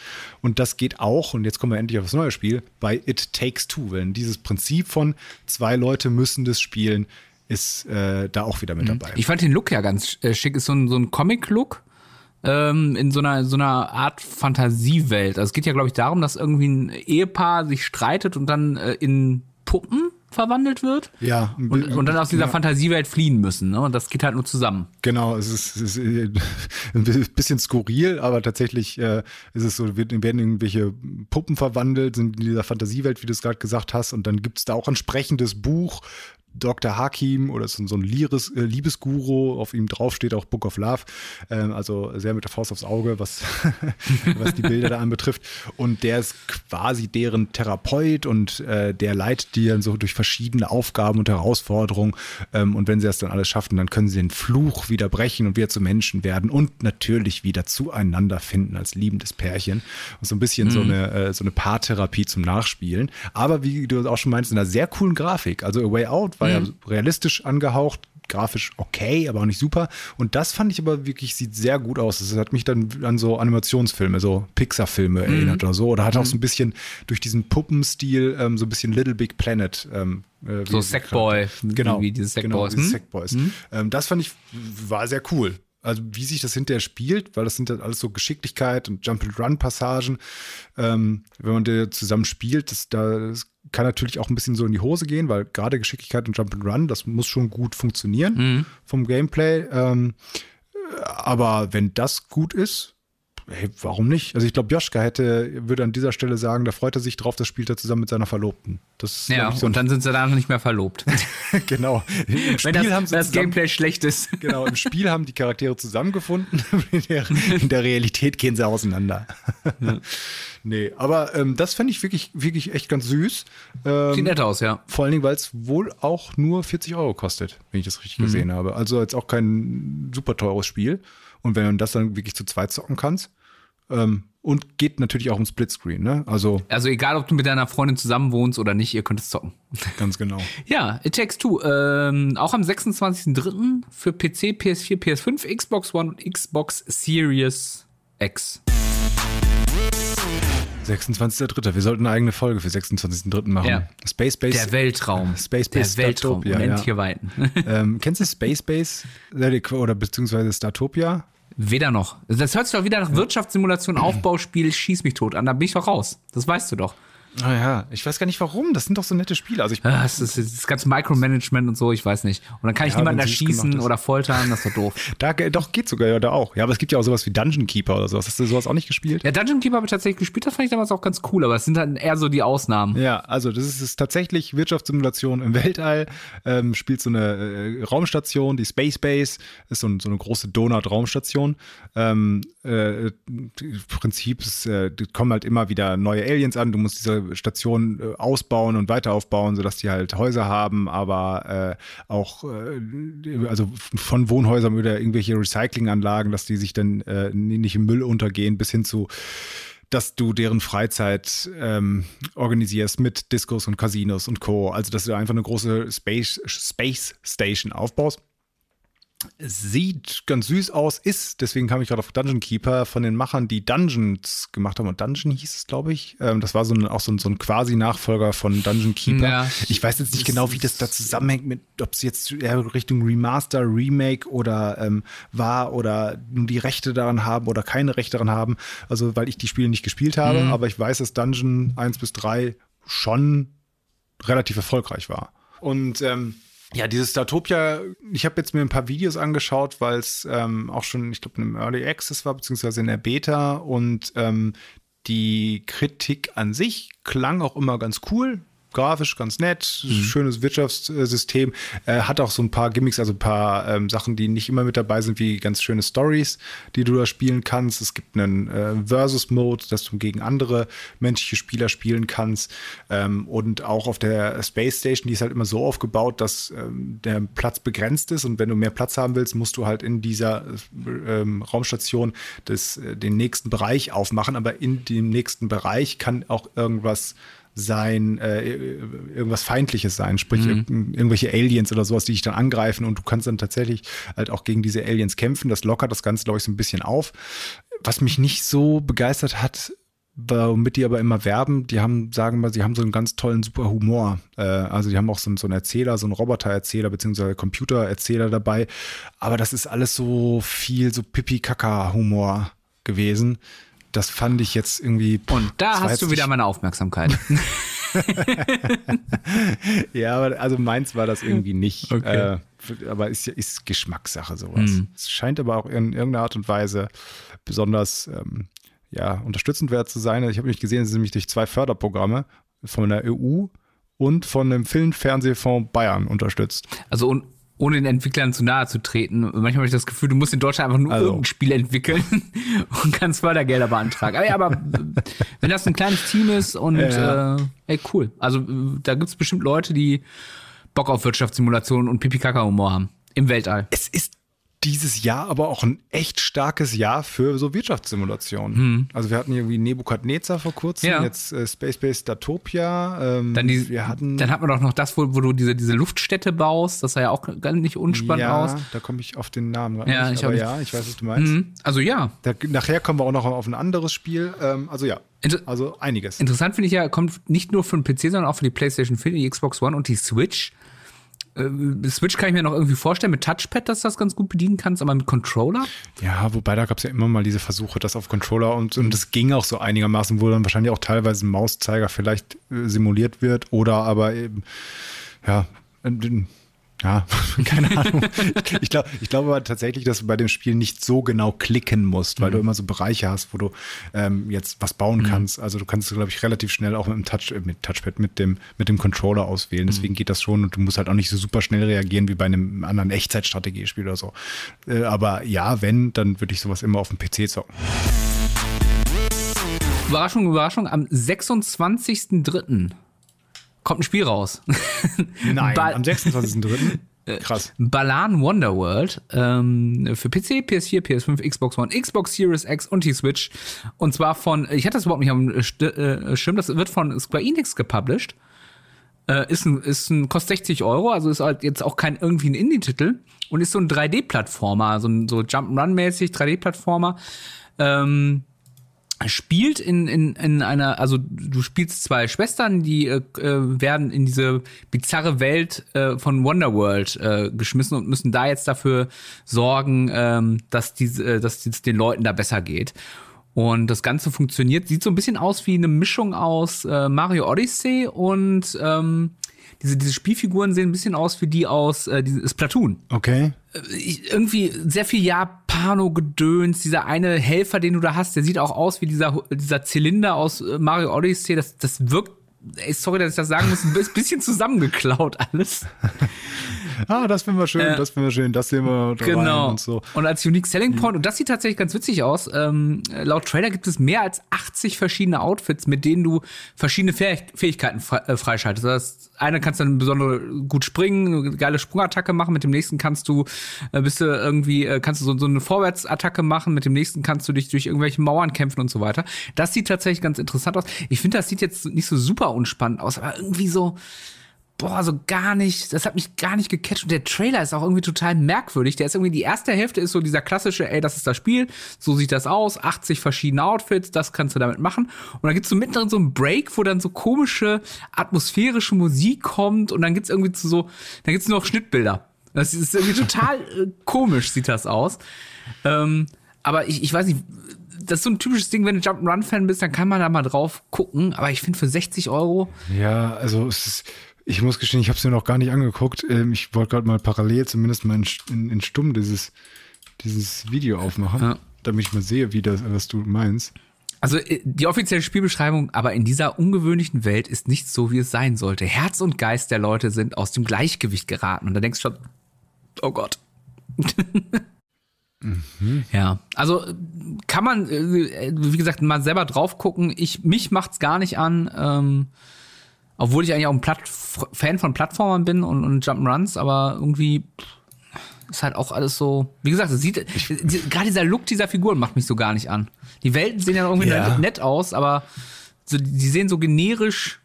S2: Und das geht auch, und jetzt kommen wir endlich auf das neue Spiel, bei It Takes Two. Wenn dieses Prinzip von zwei Leute müssen das spielen, ist äh, da auch wieder mit mhm. dabei.
S1: Ich fand den Look ja ganz äh, schick, ist so ein, so ein Comic-Look ähm, in so einer so einer Art Fantasiewelt. Also es geht ja, glaube ich, darum, dass irgendwie ein Ehepaar sich streitet und dann äh, in Puppen verwandelt wird.
S2: Ja.
S1: Und, und dann aus dieser ja. Fantasiewelt fliehen müssen. Ne? Und das geht halt nur zusammen.
S2: Genau, es ist, es ist äh, ein bisschen skurril, aber tatsächlich äh, ist es so, werden irgendwelche Puppen verwandelt, sind in dieser Fantasiewelt, wie du es gerade gesagt hast. Und dann gibt es da auch ein sprechendes Buch, Dr. Hakim oder so ein Liebes, äh, Liebesguru, auf ihm drauf steht auch Book of Love, ähm, also sehr mit der Faust aufs Auge, was, was die Bilder da anbetrifft. Und der ist quasi deren Therapeut und äh, der leitet die dann so durch verschiedene Aufgaben und Herausforderungen. Ähm, und wenn sie das dann alles schaffen, dann können sie den Fluch wieder brechen und wieder zu Menschen werden und natürlich wieder zueinander finden als liebendes Pärchen. Und so ein bisschen mhm. so eine, äh, so eine Paartherapie zum Nachspielen. Aber wie du auch schon meinst, in einer sehr coolen Grafik. Also A Way Out war mhm. ja realistisch angehaucht, grafisch okay, aber auch nicht super. Und das fand ich aber wirklich, sieht sehr gut aus. Das hat mich dann an so Animationsfilme, so Pixar-Filme mhm. erinnert oder so. Oder hat auch mhm. so ein bisschen durch diesen Puppenstil ähm, so ein bisschen Little Big Planet. Ähm,
S1: äh, so Sackboy.
S2: Genau.
S1: Wie diese
S2: Sackboys.
S1: Genau,
S2: Sackboys. Mhm. Ähm, das fand ich, war sehr cool also wie sich das hinterher spielt, weil das sind halt alles so Geschicklichkeit und Jump-and-Run-Passagen. Ähm, wenn man da zusammen spielt, das, das kann natürlich auch ein bisschen so in die Hose gehen, weil gerade Geschicklichkeit und Jump-and-Run, das muss schon gut funktionieren mhm. vom Gameplay. Ähm, aber wenn das gut ist, hey, warum nicht? Also ich glaube, Joschka hätte, würde an dieser Stelle sagen, da freut er sich drauf, das spielt er zusammen mit seiner Verlobten. Das
S1: ja,
S2: so
S1: und dann sind sie danach nicht mehr verlobt.
S2: genau.
S1: Im Spiel Wenn das, haben sie das Gameplay schlecht ist.
S2: Genau, im Spiel haben die Charaktere zusammengefunden. in, der, in der Realität gehen sie auseinander. Ja. Nee, aber ähm, das fände ich wirklich, wirklich echt ganz süß.
S1: Ähm, Sieht nett aus, ja.
S2: Vor allen Dingen, weil es wohl auch nur 40 Euro kostet, wenn ich das richtig mhm. gesehen habe. Also jetzt auch kein super teures Spiel. Und wenn du das dann wirklich zu zweit zocken kannst, ähm, und geht natürlich auch um Splitscreen, ne? Also,
S1: also egal, ob du mit deiner Freundin zusammen wohnst oder nicht, ihr könnt es zocken.
S2: Ganz genau.
S1: ja, It Takes Two. Ähm, auch am 26.03. für PC, PS4, PS5, Xbox One und Xbox Series X.
S2: 26.03. Wir sollten eine eigene Folge für 26.03. machen. Ja.
S1: Space Base. Der Weltraum.
S2: Space Base.
S1: Der Weltraum.
S2: Startopia,
S1: unendliche ja. Weiten.
S2: ähm, kennst du Space Base? Oder beziehungsweise Startopia?
S1: Weder noch. Das hört sich doch wieder nach Wirtschaftssimulation, Aufbauspiel, schieß mich tot an. Da bin ich doch raus. Das weißt du doch.
S2: Naja, ah ich weiß gar nicht warum. Das sind doch so nette Spiele. Also ich
S1: ja, das, ist, das ganze Micromanagement und so, ich weiß nicht. Und dann kann ich ja, niemanden erschießen oder foltern, das ist doch doof.
S2: da, doch, geht sogar ja da auch. Ja, aber es gibt ja auch sowas wie Dungeon Keeper oder sowas. Hast du sowas auch nicht gespielt?
S1: Ja, Dungeon Keeper habe ich tatsächlich gespielt, das fand ich damals auch ganz cool, aber es sind dann eher so die Ausnahmen.
S2: Ja, also das ist, ist tatsächlich Wirtschaftssimulation im Weltall. Ähm, spielt so eine äh, Raumstation, die Space Base, ist so, so eine große Donut-Raumstation. Ähm, äh, Prinzip ist, äh, kommen halt immer wieder neue Aliens an. Du musst diese Station äh, ausbauen und weiter aufbauen, sodass die halt Häuser haben, aber äh, auch äh, also von Wohnhäusern oder irgendwelche Recyclinganlagen, dass die sich dann äh, nicht im Müll untergehen, bis hin zu dass du deren Freizeit ähm, organisierst mit Discos und Casinos und Co. Also dass du einfach eine große Space, Space Station aufbaust sieht ganz süß aus, ist, deswegen kam ich gerade auf Dungeon Keeper, von den Machern, die Dungeons gemacht haben. Und Dungeon hieß es, glaube ich. Ähm, das war so ein, auch so ein, so ein quasi Nachfolger von Dungeon Keeper. Ja, ich weiß jetzt nicht genau, wie das da zusammenhängt mit, ob es jetzt Richtung Remaster, Remake oder ähm, war oder nur die Rechte daran haben oder keine Rechte daran haben. Also, weil ich die Spiele nicht gespielt habe, mhm. aber ich weiß, dass Dungeon 1 bis 3 schon relativ erfolgreich war. Und ähm, ja, dieses Statopia, ich habe jetzt mir ein paar Videos angeschaut, weil es ähm, auch schon, ich glaube, in einem Early Access war, beziehungsweise in der Beta. Und ähm, die Kritik an sich klang auch immer ganz cool grafisch ganz nett, mhm. schönes Wirtschaftssystem. Äh, hat auch so ein paar Gimmicks, also ein paar ähm, Sachen, die nicht immer mit dabei sind, wie ganz schöne Stories, die du da spielen kannst. Es gibt einen äh, Versus-Mode, dass du gegen andere menschliche Spieler spielen kannst. Ähm, und auch auf der Space Station, die ist halt immer so aufgebaut, dass ähm, der Platz begrenzt ist. Und wenn du mehr Platz haben willst, musst du halt in dieser ähm, Raumstation des, äh, den nächsten Bereich aufmachen. Aber in dem nächsten Bereich kann auch irgendwas sein, äh, irgendwas Feindliches sein, sprich mhm. irgendwelche Aliens oder sowas, die dich dann angreifen und du kannst dann tatsächlich halt auch gegen diese Aliens kämpfen. Das lockert das Ganze, glaube ich, so ein bisschen auf. Was mich nicht so begeistert hat, womit die aber immer werben, die haben, sagen wir, sie haben so einen ganz tollen, super Humor. Äh, also die haben auch so, so einen Erzähler, so einen Roboter-Erzähler beziehungsweise Computer-Erzähler dabei. Aber das ist alles so viel so Pipi-Kaka-Humor gewesen. Das fand ich jetzt irgendwie.
S1: Und da hast du wieder meine Aufmerksamkeit.
S2: ja, aber also meins war das irgendwie nicht. Okay. Äh, aber ist, ist Geschmackssache sowas. Mhm. Es scheint aber auch in irgendeiner Art und Weise besonders ähm, ja, unterstützend wert zu sein. Ich habe nämlich gesehen, es sind nämlich durch zwei Förderprogramme von der EU und von dem Filmfernsehfonds Bayern unterstützt.
S1: Also und ohne den Entwicklern zu nahe zu treten. Manchmal habe ich das Gefühl, du musst in Deutschland einfach nur also. irgendein Spiel entwickeln und kannst Fördergelder beantragen. Aber, ja, aber wenn das ein kleines Team ist und ja. äh, ey, cool. Also da gibt es bestimmt Leute, die Bock auf Wirtschaftssimulationen und Pipi-Kaka-Humor haben. Im Weltall.
S2: Es ist dieses Jahr aber auch ein echt starkes Jahr für so Wirtschaftssimulationen. Hm. Also wir hatten irgendwie Nebukadnezar vor kurzem, ja. jetzt äh, Space Base Datopia.
S1: Ähm, dann, die, wir hatten, dann hat man doch noch das, wo, wo du diese, diese Luftstätte baust. Das sah ja auch gar nicht unspannend ja, aus.
S2: da komme ich auf den Namen
S1: ja, nicht.
S2: Aber
S1: ich
S2: ja, ich weiß, was du meinst.
S1: Mhm. Also ja.
S2: Da, nachher kommen wir auch noch auf ein anderes Spiel. Ähm, also ja. Inter also einiges.
S1: Interessant finde ich ja, kommt nicht nur für den PC, sondern auch für die PlayStation 4, die Xbox One und die Switch. Äh, Switch kann ich mir noch irgendwie vorstellen mit Touchpad, dass du das ganz gut bedienen kannst, aber mit Controller?
S2: Ja, wobei da gab es ja immer mal diese Versuche, das auf Controller und, und das ging auch so einigermaßen, wo dann wahrscheinlich auch teilweise ein Mauszeiger vielleicht äh, simuliert wird oder aber eben, ja, ja, keine Ahnung. ich glaube ich glaube aber tatsächlich, dass du bei dem Spiel nicht so genau klicken musst, weil mhm. du immer so Bereiche hast, wo du ähm, jetzt was bauen mhm. kannst. Also du kannst, glaube ich, relativ schnell auch mit dem Touch, äh, mit Touchpad, mit dem, mit dem Controller auswählen. Mhm. Deswegen geht das schon und du musst halt auch nicht so super schnell reagieren wie bei einem anderen Echtzeitstrategiespiel oder so. Äh, aber ja, wenn, dann würde ich sowas immer auf dem PC zocken.
S1: Überraschung, Überraschung, am 26.03 kommt ein Spiel raus.
S2: Nein, ba am 26.03. Äh, Krass.
S1: Balan Wonderworld ähm, für PC, PS4, PS5, Xbox One, Xbox Series X und die Switch. Und zwar von, ich hatte das überhaupt nicht am äh, Schirm, das wird von Square Enix gepublished. Äh, ist ein, ist ein, kostet 60 Euro, also ist halt jetzt auch kein irgendwie ein Indie-Titel und ist so ein 3D-Plattformer, so ein so Jump'n'Run-mäßig 3D-Plattformer. Ähm, spielt in, in, in einer, also du spielst zwei Schwestern, die äh, äh, werden in diese bizarre Welt äh, von Wonderworld äh, geschmissen und müssen da jetzt dafür sorgen, ähm, dass, diese, äh, dass es den Leuten da besser geht. Und das Ganze funktioniert, sieht so ein bisschen aus wie eine Mischung aus äh, Mario Odyssey und ähm, diese, diese Spielfiguren sehen ein bisschen aus wie die aus äh, dieses Platoon.
S2: Okay.
S1: Äh, ich, irgendwie sehr viel Japano-Gedöns. Dieser eine Helfer, den du da hast, der sieht auch aus wie dieser, dieser Zylinder aus äh, Mario Odyssey. Das, das wirkt ey, sorry, dass ich das sagen muss, ein bisschen zusammengeklaut alles.
S2: ah, das finden wir schön, äh, das finden wir schön, das sehen wir
S1: genau.
S2: und so.
S1: Und als Unique Selling Point, und das sieht tatsächlich ganz witzig aus, ähm, laut Trailer gibt es mehr als 80 verschiedene Outfits, mit denen du verschiedene Fähigkeiten äh, freischaltest. Das eine kannst du dann besonders gut springen, eine geile Sprungattacke machen, mit dem nächsten kannst du, äh, bist du irgendwie, äh, kannst du so, so eine Vorwärtsattacke machen, mit dem nächsten kannst du dich durch irgendwelche Mauern kämpfen und so weiter. Das sieht tatsächlich ganz interessant aus. Ich finde, das sieht jetzt nicht so super unspannend aus, aber irgendwie so, boah, so gar nicht, das hat mich gar nicht gecatcht. Und der Trailer ist auch irgendwie total merkwürdig. Der ist irgendwie, die erste Hälfte ist so dieser klassische, ey, das ist das Spiel, so sieht das aus, 80 verschiedene Outfits, das kannst du damit machen. Und dann gibt's so mittendrin so einen Break, wo dann so komische, atmosphärische Musik kommt und dann gibt's irgendwie so, dann gibt's nur noch Schnittbilder. Das ist irgendwie total äh, komisch, sieht das aus. Ähm, aber ich, ich weiß nicht, das ist so ein typisches Ding, wenn du Jump'n'Run-Fan bist, dann kann man da mal drauf gucken. Aber ich finde für 60 Euro.
S2: Ja, also es ist, ich muss gestehen, ich habe es mir noch gar nicht angeguckt. Ähm, ich wollte gerade mal parallel zumindest mal in, in, in, Stumm dieses, dieses Video aufmachen, ja. damit ich mal sehe, wie das, was du meinst.
S1: Also äh, die offizielle Spielbeschreibung, aber in dieser ungewöhnlichen Welt ist nichts so, wie es sein sollte. Herz und Geist der Leute sind aus dem Gleichgewicht geraten. Und da denkst du schon, oh Gott. mhm. Ja, also kann man, äh, wie gesagt, mal selber drauf gucken. Ich, mich macht's gar nicht an. Ähm, obwohl ich eigentlich auch ein Platt Fan von Plattformern bin und, und Jump'n'Runs, aber irgendwie ist halt auch alles so. Wie gesagt, es sieht gerade dieser Look dieser Figuren macht mich so gar nicht an. Die Welten sehen ja irgendwie ja. nett aus, aber so, die sehen so generisch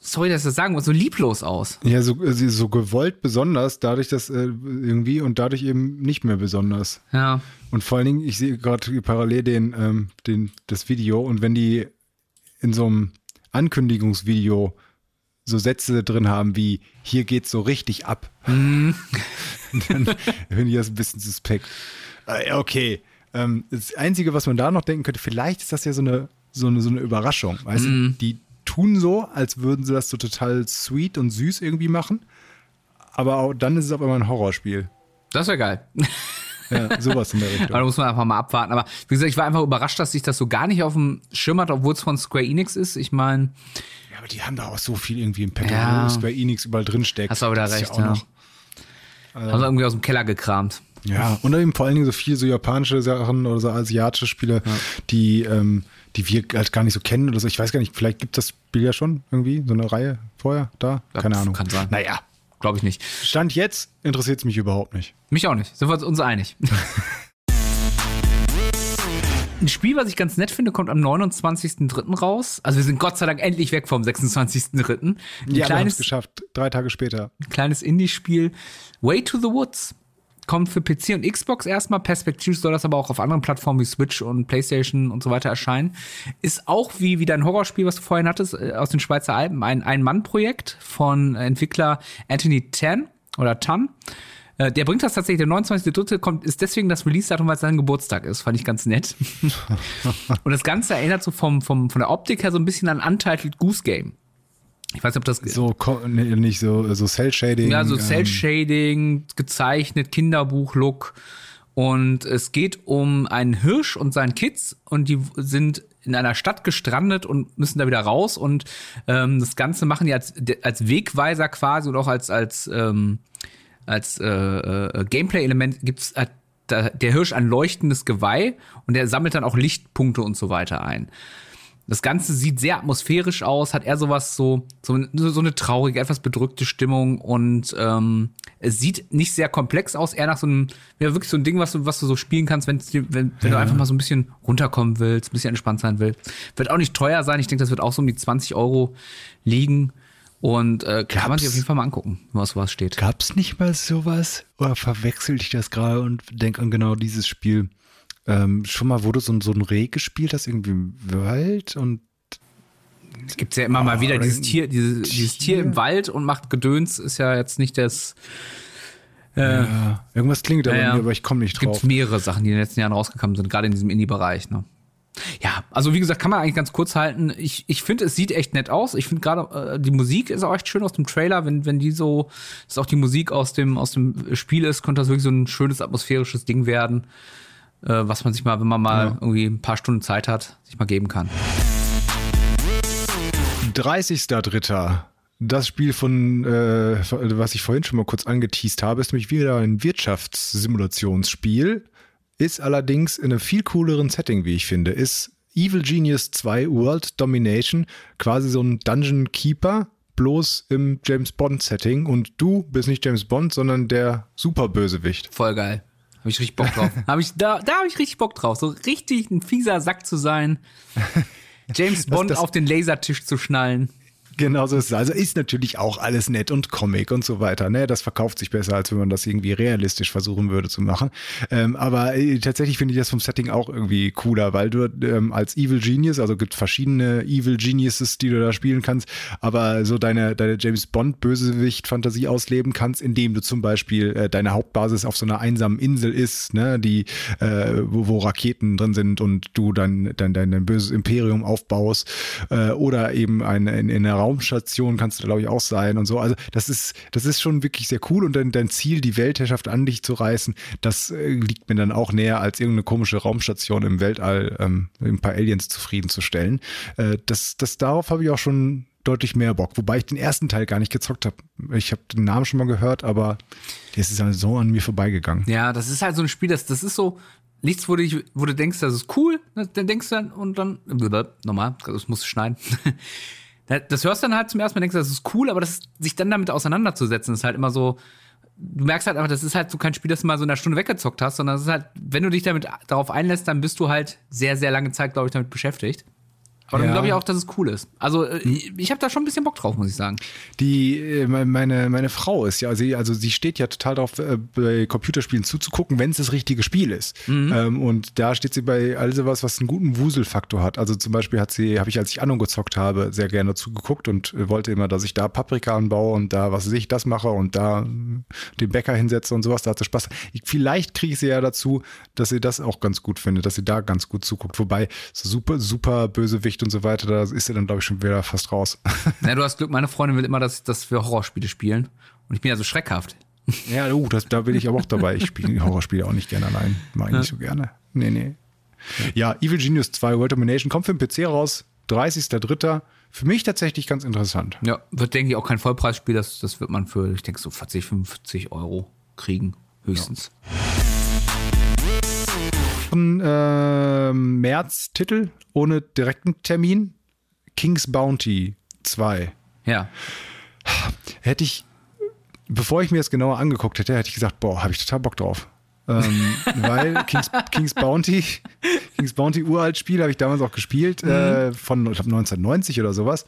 S1: sorry, dass ich das sagen muss, so lieblos aus.
S2: Ja, so, so gewollt besonders, dadurch, dass äh, irgendwie und dadurch eben nicht mehr besonders.
S1: Ja.
S2: Und vor allen Dingen, ich sehe gerade parallel den, ähm, den, das Video und wenn die in so einem Ankündigungsvideo so Sätze drin haben wie hier geht's so richtig ab, mm. dann finde ich das ein bisschen suspekt. Äh, okay. Ähm, das Einzige, was man da noch denken könnte, vielleicht ist das ja so eine, so eine, so eine Überraschung. Weißt mm. du, mhm. die tun so, als würden sie das so total sweet und süß irgendwie machen. Aber auch, dann ist es auf einmal ein Horrorspiel.
S1: Das wäre geil.
S2: Ja, sowas in der Richtung.
S1: Aber da muss man einfach mal abwarten. Aber wie gesagt, ich war einfach überrascht, dass sich das so gar nicht auf dem Schirm hat, obwohl es von Square Enix ist. Ich meine.
S2: Ja, aber die haben da auch so viel irgendwie im Petto, ja. Square Enix überall drin steckt.
S1: Hast du auch wieder recht, ja. Noch, also, haben sie irgendwie aus dem Keller gekramt.
S2: Ja, und eben vor allen Dingen so viel so japanische Sachen oder so asiatische Spiele, ja. die, ähm, die wir halt gar nicht so kennen oder so. Ich weiß gar nicht, vielleicht gibt das Spiel ja schon irgendwie, so eine Reihe vorher da? Keine das Ahnung.
S1: Kann sein. Naja, glaube ich nicht.
S2: Stand jetzt interessiert es mich überhaupt nicht.
S1: Mich auch nicht. Sind wir uns einig. Ein Spiel, was ich ganz nett finde, kommt am 29.03. raus. Also wir sind Gott sei Dank endlich weg vom 26.03.
S2: Ja, wir haben es geschafft. Drei Tage später.
S1: Ein kleines Indie-Spiel. Way to the Woods kommt für PC und Xbox erstmal. Perspektivisch soll das aber auch auf anderen Plattformen wie Switch und PlayStation und so weiter erscheinen. Ist auch wie, wie dein Horrorspiel, was du vorhin hattest, äh, aus den Schweizer Alpen, ein Ein-Mann-Projekt von Entwickler Anthony Tan oder Tan. Äh, der bringt das tatsächlich, der 29.3. kommt, ist deswegen das Release-Datum, weil es sein Geburtstag ist. Fand ich ganz nett. und das Ganze erinnert so vom, vom, von der Optik her so ein bisschen an Untitled Goose Game. Ich weiß nicht, ob das
S2: so nicht so so Cell Shading.
S1: Ja, so Cell Shading, ähm. gezeichnet, Kinderbuch-Look. Und es geht um einen Hirsch und seinen Kids und die sind in einer Stadt gestrandet und müssen da wieder raus und ähm, das Ganze machen die als als Wegweiser quasi und auch als als ähm, als äh, äh, Gameplay-Element gibt's äh, der Hirsch ein leuchtendes Geweih und der sammelt dann auch Lichtpunkte und so weiter ein. Das Ganze sieht sehr atmosphärisch aus, hat eher sowas so, so, so eine traurige, etwas bedrückte Stimmung und ähm, es sieht nicht sehr komplex aus, eher nach so einem, ja, wirklich so ein Ding, was du, was du so spielen kannst, wenn, wenn, wenn ja. du einfach mal so ein bisschen runterkommen willst, ein bisschen entspannt sein willst. Wird auch nicht teuer sein, ich denke, das wird auch so um die 20 Euro liegen. Und äh, kann man sich auf jeden Fall mal angucken, was sowas steht.
S2: Gab's nicht mal sowas? Oder verwechsel ich das gerade und denk an genau dieses Spiel? Ähm, schon mal wurde so, so ein Reh gespielt hast, irgendwie im Wald und
S1: es gibt ja immer oh, mal wieder dieses Tier, dieses, dieses Tier im Wald und macht Gedöns, ist ja jetzt nicht das.
S2: Äh, ja, irgendwas klingt aber, ja, mir, aber ich komme nicht drauf.
S1: Es gibt mehrere Sachen, die in den letzten Jahren rausgekommen sind, gerade in diesem Indie-Bereich. Ne? Ja, also wie gesagt, kann man eigentlich ganz kurz halten. Ich, ich finde, es sieht echt nett aus. Ich finde gerade, äh, die Musik ist auch echt schön aus dem Trailer. Wenn, wenn die so, dass auch die Musik aus dem, aus dem Spiel ist, könnte das wirklich so ein schönes atmosphärisches Ding werden äh, was man sich mal, wenn man mal ja. irgendwie ein paar Stunden Zeit hat, sich mal geben kann.
S2: 30.3. Das Spiel von, äh, was ich vorhin schon mal kurz angeteased habe, ist nämlich wieder ein Wirtschaftssimulationsspiel. Ist allerdings in einem viel cooleren Setting, wie ich finde. Ist Evil Genius 2 World Domination quasi so ein Dungeon Keeper, bloß im James Bond Setting. Und du bist nicht James Bond, sondern der Superbösewicht.
S1: Voll geil. Habe ich richtig Bock drauf. hab ich, da da habe ich richtig Bock drauf. So richtig ein fieser Sack zu sein. James Bond das, das, auf den Lasertisch zu schnallen.
S2: Genau so ist es. Also ist natürlich auch alles nett und Comic und so weiter. Ne? Das verkauft sich besser, als wenn man das irgendwie realistisch versuchen würde zu machen. Ähm, aber äh, tatsächlich finde ich das vom Setting auch irgendwie cooler, weil du ähm, als Evil Genius, also gibt verschiedene Evil Geniuses, die du da spielen kannst, aber so deine, deine James Bond Bösewicht-Fantasie ausleben kannst, indem du zum Beispiel äh, deine Hauptbasis auf so einer einsamen Insel ist, ne? die, äh, wo, wo Raketen drin sind und du dann dein, dein, dein böses Imperium aufbaust äh, oder eben eine, in, in einer Raumstation kannst du, glaube ich, auch sein und so. Also das ist, das ist schon wirklich sehr cool und dein, dein Ziel, die Weltherrschaft an dich zu reißen, das äh, liegt mir dann auch näher, als irgendeine komische Raumstation im Weltall ähm, ein paar Aliens zufriedenzustellen. Äh, das, das darauf habe ich auch schon deutlich mehr Bock, wobei ich den ersten Teil gar nicht gezockt habe. Ich habe den Namen schon mal gehört, aber das ist halt so an mir vorbeigegangen.
S1: Ja, das ist halt so ein Spiel, das, das ist so, nichts, wo du, wo du denkst, das ist cool, dann denkst du dann und dann, nochmal, das musst du schneiden. Das hörst du dann halt zum ersten Mal, denkst das ist cool, aber das, sich dann damit auseinanderzusetzen, ist halt immer so, du merkst halt einfach, das ist halt so kein Spiel, das du mal so in einer Stunde weggezockt hast, sondern es ist halt, wenn du dich damit darauf einlässt, dann bist du halt sehr, sehr lange Zeit, glaube ich, damit beschäftigt. Aber dann ja. glaube ich auch, dass es cool ist. Also äh, ich habe da schon ein bisschen Bock drauf, muss ich sagen.
S2: Die äh, meine meine Frau ist ja, sie, also sie steht ja total darauf, äh, bei Computerspielen zuzugucken, wenn es das richtige Spiel ist. Mhm. Ähm, und da steht sie bei all sowas, was einen guten Wuselfaktor hat. Also zum Beispiel hat sie, habe ich, als ich Anno gezockt habe, sehr gerne zugeguckt und wollte immer, dass ich da Paprika anbaue und da, was weiß ich, das mache und da den Bäcker hinsetze und sowas. Da hat sie Spaß. Ich, vielleicht kriege ich sie ja dazu, dass sie das auch ganz gut findet, dass sie da ganz gut zuguckt. Wobei so super super Bösewicht und so weiter, da ist er dann, glaube ich, schon wieder fast raus.
S1: Ja, du hast Glück, meine Freundin will immer, dass, dass wir Horrorspiele spielen. Und ich bin ja so schreckhaft.
S2: Ja, uh, das, da bin ich aber auch dabei. Ich spiele Horrorspiele auch nicht gerne allein. Mag ich ja. nicht so gerne. Nee, nee. Ja, Evil Genius 2 World Domination kommt für den PC raus. 30.03. Für mich tatsächlich ganz interessant.
S1: Ja, wird, denke ich, auch kein Vollpreisspiel. Das, das wird man für, ich denke, so 40, 50 Euro kriegen. Höchstens.
S2: Ja. Äh, März-Titel ohne direkten Termin. King's Bounty 2.
S1: Ja.
S2: Hätte ich, bevor ich mir das genauer angeguckt hätte, hätte ich gesagt, boah, habe ich total Bock drauf. ähm, weil King's, King's Bounty, King's Bounty uralt Spiel habe ich damals auch gespielt, mhm. äh, von ich glaub, 1990 oder sowas.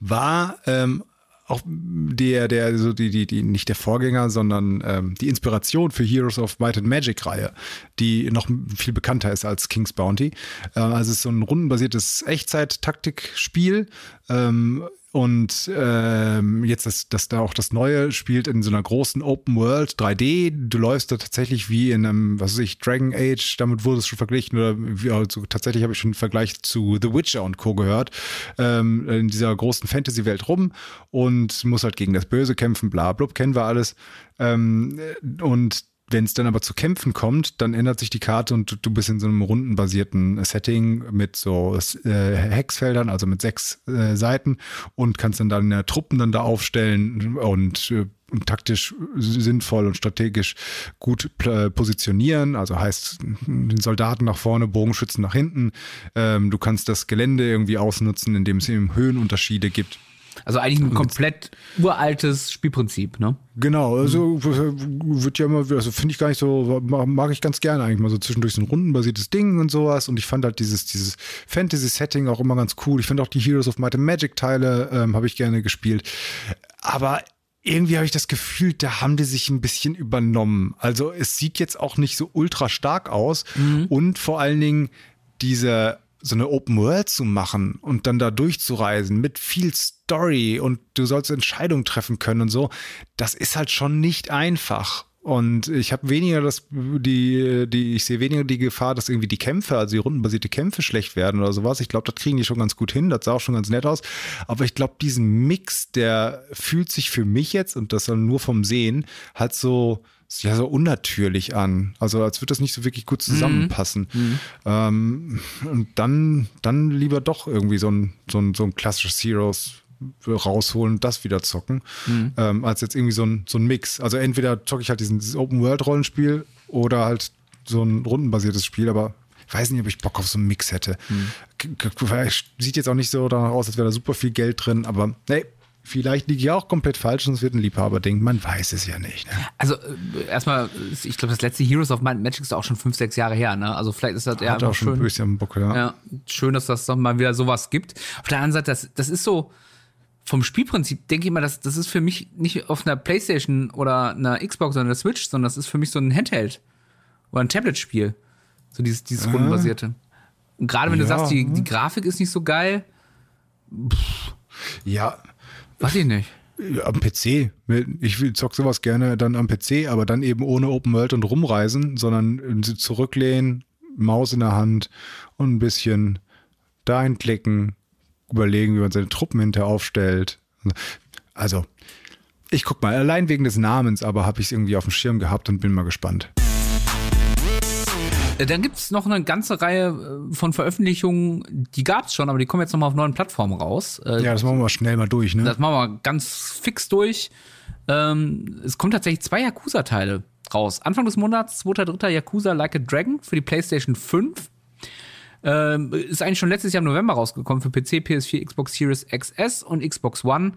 S2: War ähm, auch der, der, so die, die, die, nicht der Vorgänger, sondern ähm, die Inspiration für Heroes of Might and Magic Reihe, die noch viel bekannter ist als King's Bounty. Äh, also es ist so ein rundenbasiertes Echtzeit-Taktikspiel. Ähm, und ähm, jetzt, dass das da auch das Neue spielt in so einer großen Open World 3D. Du läufst da tatsächlich wie in einem, was weiß ich, Dragon Age, damit wurde es schon verglichen. Oder wie, also tatsächlich habe ich schon einen Vergleich zu The Witcher und Co. gehört. Ähm, in dieser großen Fantasy-Welt rum und muss halt gegen das Böse kämpfen, bla blub, kennen wir alles. Ähm, und wenn es dann aber zu Kämpfen kommt, dann ändert sich die Karte und du, bist in so einem rundenbasierten Setting mit so äh, Hexfeldern, also mit sechs äh, Seiten und kannst dann deine Truppen dann da aufstellen und äh, und taktisch sinnvoll und strategisch gut positionieren. Also heißt, den Soldaten nach vorne, Bogenschützen nach hinten. Ähm, du kannst das Gelände irgendwie ausnutzen, indem es eben Höhenunterschiede gibt.
S1: Also eigentlich ein komplett uraltes Spielprinzip, ne?
S2: Genau, also wird ja immer, also finde ich gar nicht so, mag ich ganz gerne eigentlich mal so zwischendurch so ein rundenbasiertes Ding und sowas. Und ich fand halt dieses, dieses Fantasy-Setting auch immer ganz cool. Ich finde auch die Heroes of Might and Magic-Teile ähm, habe ich gerne gespielt. Aber irgendwie habe ich das Gefühl, da haben die sich ein bisschen übernommen. Also es sieht jetzt auch nicht so ultra stark aus mhm. und vor allen Dingen diese so eine Open World zu machen und dann da durchzureisen mit viel Story und du sollst Entscheidungen treffen können und so, das ist halt schon nicht einfach. Und ich habe weniger das, die, die, ich sehe weniger die Gefahr, dass irgendwie die Kämpfe, also die rundenbasierte Kämpfe schlecht werden oder sowas. Ich glaube, das kriegen die schon ganz gut hin. Das sah auch schon ganz nett aus. Aber ich glaube, diesen Mix, der fühlt sich für mich jetzt, und das dann nur vom Sehen, halt so, ja so unnatürlich an. Also als würde das nicht so wirklich gut zusammenpassen. Mhm. mhm. Ähm, und dann, dann lieber doch irgendwie so ein, so ein, so ein klassisches Heroes rausholen und das wieder zocken, mhm. ähm, als jetzt irgendwie so ein, so ein Mix. Also entweder zocke ich halt diesen, dieses Open-World-Rollenspiel oder halt so ein rundenbasiertes Spiel, aber ich weiß nicht, ob ich Bock auf so einen Mix hätte. Mhm. Sieht jetzt auch nicht so danach aus, als wäre da super viel Geld drin, aber nee, Vielleicht liege ich auch komplett falsch und es wird ein Liebhaberding. Man weiß es ja nicht. Ne?
S1: Also äh, erstmal, ich glaube, das letzte Heroes of Might Magic ist auch schon fünf, sechs Jahre her. Ne? Also vielleicht ist das ja
S2: auch schon schön, ein bisschen Bock, ja.
S1: ja. Schön, dass das doch mal wieder sowas gibt. Auf der anderen Seite, das, das ist so vom Spielprinzip, denke ich mal, das, das ist für mich nicht auf einer Playstation oder einer Xbox oder einer Switch, sondern das ist für mich so ein Handheld oder ein Tablet-Spiel. So dieses, dieses äh. rundenbasierte. Und gerade wenn ja. du sagst, die, die Grafik ist nicht so geil.
S2: Pff. Ja,
S1: Weiß ich nicht.
S2: Am PC. Ich zock sowas gerne dann am PC, aber dann eben ohne Open World und rumreisen, sondern zurücklehnen, Maus in der Hand und ein bisschen dahin klicken, überlegen, wie man seine Truppen hinter aufstellt. Also, ich guck mal, allein wegen des Namens, aber habe ich es irgendwie auf dem Schirm gehabt und bin mal gespannt.
S1: Äh, dann gibt es noch eine ganze Reihe äh, von Veröffentlichungen, die gab es schon, aber die kommen jetzt noch mal auf neuen Plattformen raus.
S2: Äh, ja, das machen wir schnell mal durch, ne?
S1: Das machen wir ganz fix durch. Ähm, es kommen tatsächlich zwei Yakuza-Teile raus. Anfang des Monats, 2.3. Yakuza Like a Dragon für die PlayStation 5. Ähm, ist eigentlich schon letztes Jahr im November rausgekommen für PC, PS4, Xbox Series XS und Xbox One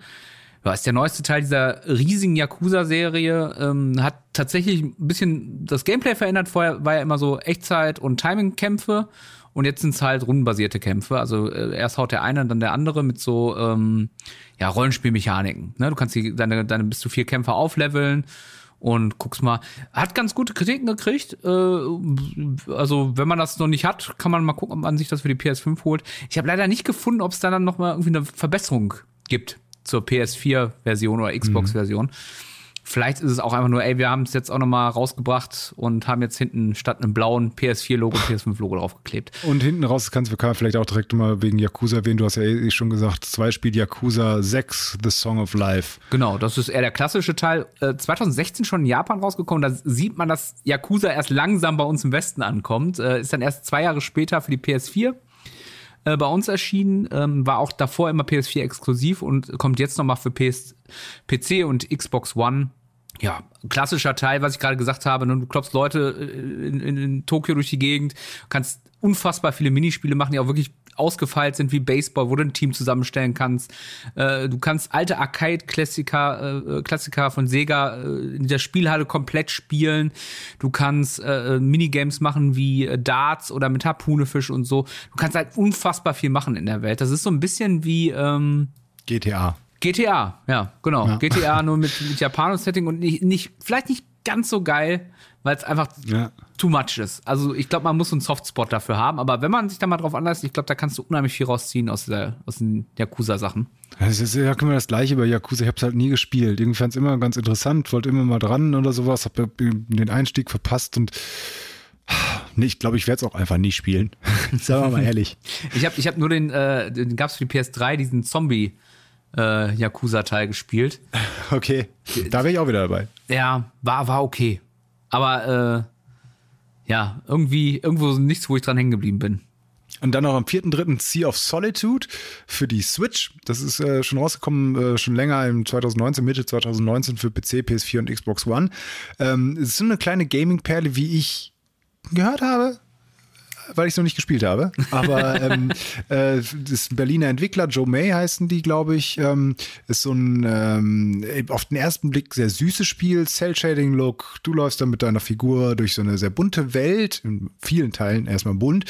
S1: ja, ist der neueste Teil dieser riesigen Yakuza-Serie. Ähm, hat tatsächlich ein bisschen das Gameplay verändert. Vorher war ja immer so Echtzeit- und Timing-Kämpfe. Und jetzt sind es halt rundenbasierte Kämpfe. Also äh, erst haut der eine, dann der andere mit so ähm, ja, Rollenspielmechaniken. Ne? Du kannst die, deine, deine bis zu vier Kämpfer aufleveln und guck's mal. Hat ganz gute Kritiken gekriegt. Äh, also, wenn man das noch nicht hat, kann man mal gucken, ob man sich das für die PS5 holt. Ich habe leider nicht gefunden, ob es da dann noch mal irgendwie eine Verbesserung gibt zur PS4-Version oder Xbox-Version. Mhm. Vielleicht ist es auch einfach nur, ey, wir haben es jetzt auch nochmal rausgebracht und haben jetzt hinten statt einem blauen PS4-Logo PS5-Logo draufgeklebt.
S2: Und hinten raus kannst du vielleicht auch direkt mal wegen Yakuza erwähnen. Du hast ja eh schon gesagt, zwei Spiel Yakuza 6, The Song of Life.
S1: Genau, das ist eher der klassische Teil. Äh, 2016 schon in Japan rausgekommen. Da sieht man, dass Yakuza erst langsam bei uns im Westen ankommt. Äh, ist dann erst zwei Jahre später für die PS4 äh, bei uns erschienen, ähm, war auch davor immer PS4 exklusiv und kommt jetzt nochmal für PS, PC und Xbox One. Ja, klassischer Teil, was ich gerade gesagt habe. Ne? Du klopfst Leute äh, in, in, in Tokio durch die Gegend, kannst unfassbar viele Minispiele machen, die auch wirklich ausgefeilt sind wie Baseball, wo du ein Team zusammenstellen kannst. Äh, du kannst alte Arcade-Klassiker äh, Klassiker von Sega äh, in der Spielhalle komplett spielen. Du kannst äh, Minigames machen wie äh, Darts oder mit Harpunefisch und so. Du kannst halt unfassbar viel machen in der Welt. Das ist so ein bisschen wie ähm,
S2: GTA.
S1: GTA, ja, genau. Ja. GTA nur mit, mit Japano-Setting und nicht, nicht, vielleicht nicht ganz so geil, weil es einfach ja. too much ist. Also ich glaube, man muss einen Softspot dafür haben, aber wenn man sich da mal drauf anlässt, ich glaube, da kannst du unheimlich viel rausziehen aus, der, aus den Yakuza-Sachen.
S2: Das ist ja immer das gleiche bei Yakuza. Ich habe es halt nie gespielt. Irgendwie fand es immer ganz interessant, wollte immer mal dran oder sowas, habe den Einstieg verpasst und Nee, ich glaube, ich werde es auch einfach nie spielen. Sagen wir mal ehrlich.
S1: ich habe ich hab nur den, äh, den gab es für die PS3, diesen Zombie äh, Yakuza-Teil gespielt.
S2: Okay, da wäre ich auch wieder dabei.
S1: Ja, war, war okay. Aber äh, ja, irgendwie, irgendwo nichts, wo ich dran hängen geblieben bin.
S2: Und dann noch am 4.3. Sea of Solitude für die Switch. Das ist äh, schon rausgekommen, äh, schon länger im 2019, Mitte 2019 für PC, PS4 und Xbox One. Ähm, es ist so eine kleine Gaming-Perle, wie ich gehört habe weil ich es noch nicht gespielt habe. Aber ähm, äh, das Berliner Entwickler, Joe May heißen die, glaube ich, ähm, ist so ein ähm, auf den ersten Blick sehr süßes Spiel, Cell-Shading-Look. Du läufst dann mit deiner Figur durch so eine sehr bunte Welt, in vielen Teilen erstmal bunt,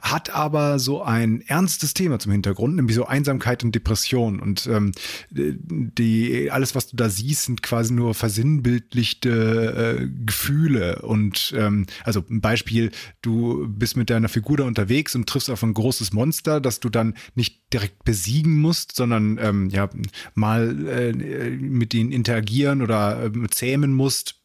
S2: hat aber so ein ernstes Thema zum Hintergrund, nämlich so Einsamkeit und Depression. Und ähm, die, alles, was du da siehst, sind quasi nur versinnbildlichte äh, Gefühle. Und ähm, also ein Beispiel, du bist mit der deiner Figur da unterwegs und triffst auf ein großes Monster, das du dann nicht direkt besiegen musst, sondern ähm, ja mal äh, mit ihnen interagieren oder äh, zähmen musst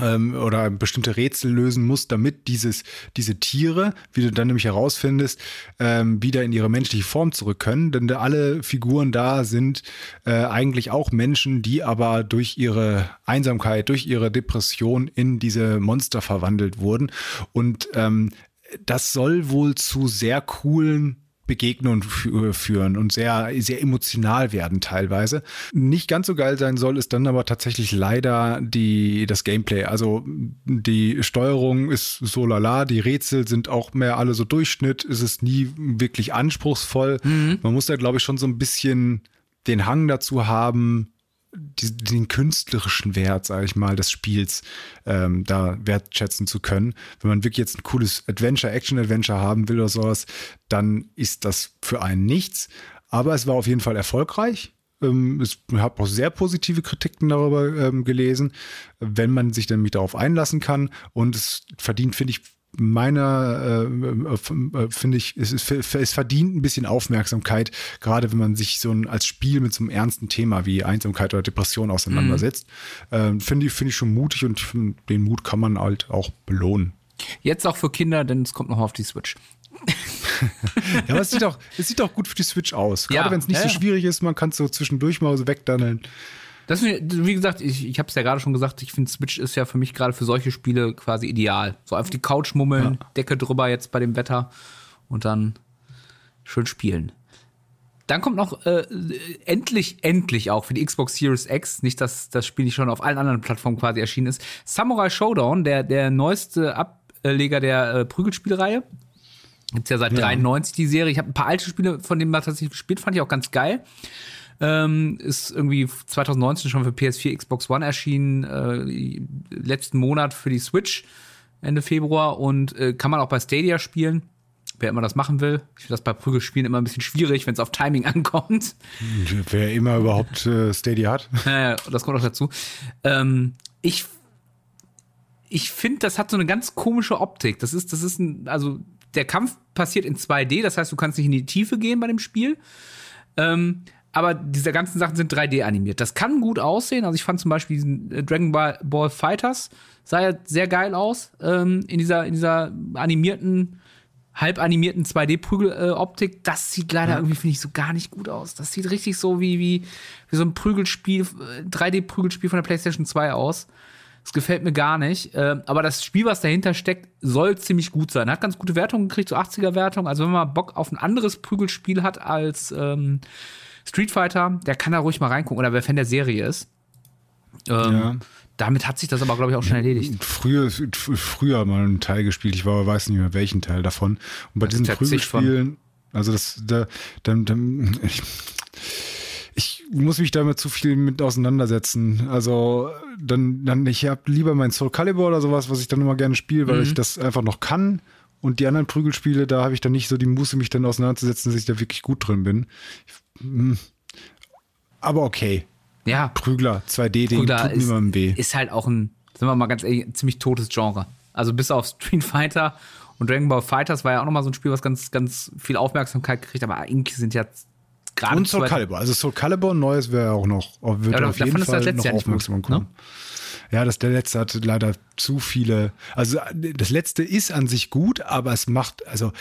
S2: ähm, oder bestimmte Rätsel lösen musst, damit dieses, diese Tiere, wie du dann nämlich herausfindest, ähm, wieder in ihre menschliche Form zurück können. Denn alle Figuren da sind äh, eigentlich auch Menschen, die aber durch ihre Einsamkeit, durch ihre Depression in diese Monster verwandelt wurden. Und ähm, das soll wohl zu sehr coolen Begegnungen führen und sehr, sehr emotional werden teilweise. Nicht ganz so geil sein soll, ist dann aber tatsächlich leider die, das Gameplay. Also die Steuerung ist so lala, die Rätsel sind auch mehr alle so Durchschnitt, ist es nie wirklich anspruchsvoll. Mhm. Man muss da, glaube ich, schon so ein bisschen den Hang dazu haben, die, den künstlerischen Wert, sage ich mal, des Spiels ähm, da wertschätzen zu können. Wenn man wirklich jetzt ein cooles Adventure, Action-Adventure haben will oder sowas, dann ist das für einen nichts. Aber es war auf jeden Fall erfolgreich. Ähm, ich habe auch sehr positive Kritiken darüber ähm, gelesen, wenn man sich nämlich darauf einlassen kann. Und es verdient, finde ich, meiner äh, äh, finde ich, es, ist, es verdient ein bisschen Aufmerksamkeit, gerade wenn man sich so ein, als Spiel mit so einem ernsten Thema wie Einsamkeit oder Depression auseinandersetzt. Mhm. Äh, finde ich, finde ich schon mutig und den Mut kann man halt auch belohnen.
S1: Jetzt auch für Kinder, denn es kommt noch auf die Switch.
S2: ja, aber es sieht auch, es sieht auch gut für die Switch aus. Gerade ja, wenn es nicht ja, so schwierig ist, man kann es so zwischendurch mal so wegdanneln.
S1: Das, wie gesagt, ich, ich habe es ja gerade schon gesagt, ich finde Switch ist ja für mich gerade für solche Spiele quasi ideal. So auf die Couch mummeln, ja. Decke drüber jetzt bei dem Wetter und dann schön spielen. Dann kommt noch äh, endlich, endlich auch für die Xbox Series X, nicht dass das Spiel nicht schon auf allen anderen Plattformen quasi erschienen ist, Samurai Showdown, der, der neueste Ableger der äh, Prügelspielreihe. Gibt's ja seit ja. 93 die Serie. Ich habe ein paar alte Spiele von dem mal tatsächlich gespielt, fand ich auch ganz geil. Ähm, ist irgendwie 2019 schon für PS4, Xbox One erschienen, äh, letzten Monat für die Switch, Ende Februar und äh, kann man auch bei Stadia spielen. wer immer das machen will. Ich finde das bei Prügelspielen immer ein bisschen schwierig, wenn es auf Timing ankommt.
S2: Wer immer überhaupt äh, Stadia hat.
S1: Ja, das kommt auch dazu. Ähm, ich ich finde, das hat so eine ganz komische Optik. Das ist, das ist ein, also der Kampf passiert in 2D, das heißt, du kannst nicht in die Tiefe gehen bei dem Spiel. Ähm, aber diese ganzen Sachen sind 3D animiert. Das kann gut aussehen. Also ich fand zum Beispiel diesen äh, Dragon Ball Fighters sah ja sehr geil aus ähm, in dieser in dieser animierten halb animierten 2D-Prügeloptik. Äh, das sieht leider ja. irgendwie, finde ich, so gar nicht gut aus. Das sieht richtig so wie, wie, wie so ein Prügelspiel, 3D-Prügelspiel von der PlayStation 2 aus. Das gefällt mir gar nicht. Äh, aber das Spiel, was dahinter steckt, soll ziemlich gut sein. Hat ganz gute Wertungen gekriegt, so 80er-Wertung. Also wenn man Bock auf ein anderes Prügelspiel hat als ähm, Street Fighter, der kann da ruhig mal reingucken. Oder wer Fan der Serie ist. Ähm, ja. Damit hat sich das aber, glaube ich, auch schon erledigt.
S2: Früher, früher mal einen Teil gespielt, ich war, weiß nicht mehr welchen Teil davon. Und bei das diesen Prügelspielen, also das, da, dann, dann, ich, ich muss mich damit zu viel mit auseinandersetzen. Also dann, dann ich habe lieber mein Soul Calibur oder sowas, was ich dann immer gerne spiele, weil mhm. ich das einfach noch kann. Und die anderen Prügelspiele, da habe ich dann nicht so die Muße, mich dann auseinanderzusetzen, dass ich da wirklich gut drin bin. Ich. Aber okay.
S1: Ja.
S2: Prügler, 2D-Ding,
S1: tut niemandem weh. Ist halt auch ein, sind wir mal ganz ehrlich, ein ziemlich totes Genre. Also bis auf Street Fighter und Dragon Ball Fighters war ja auch nochmal so ein Spiel, was ganz, ganz viel Aufmerksamkeit kriegt, aber eigentlich sind ja
S2: gerade. Und Soul Calibur. Also Soul Calibur, neues wäre auch noch, wird ja, auf jeden Fall noch aufmerksam kommen. Ne? Ja, das der letzte hat leider zu viele. Also das letzte ist an sich gut, aber es macht also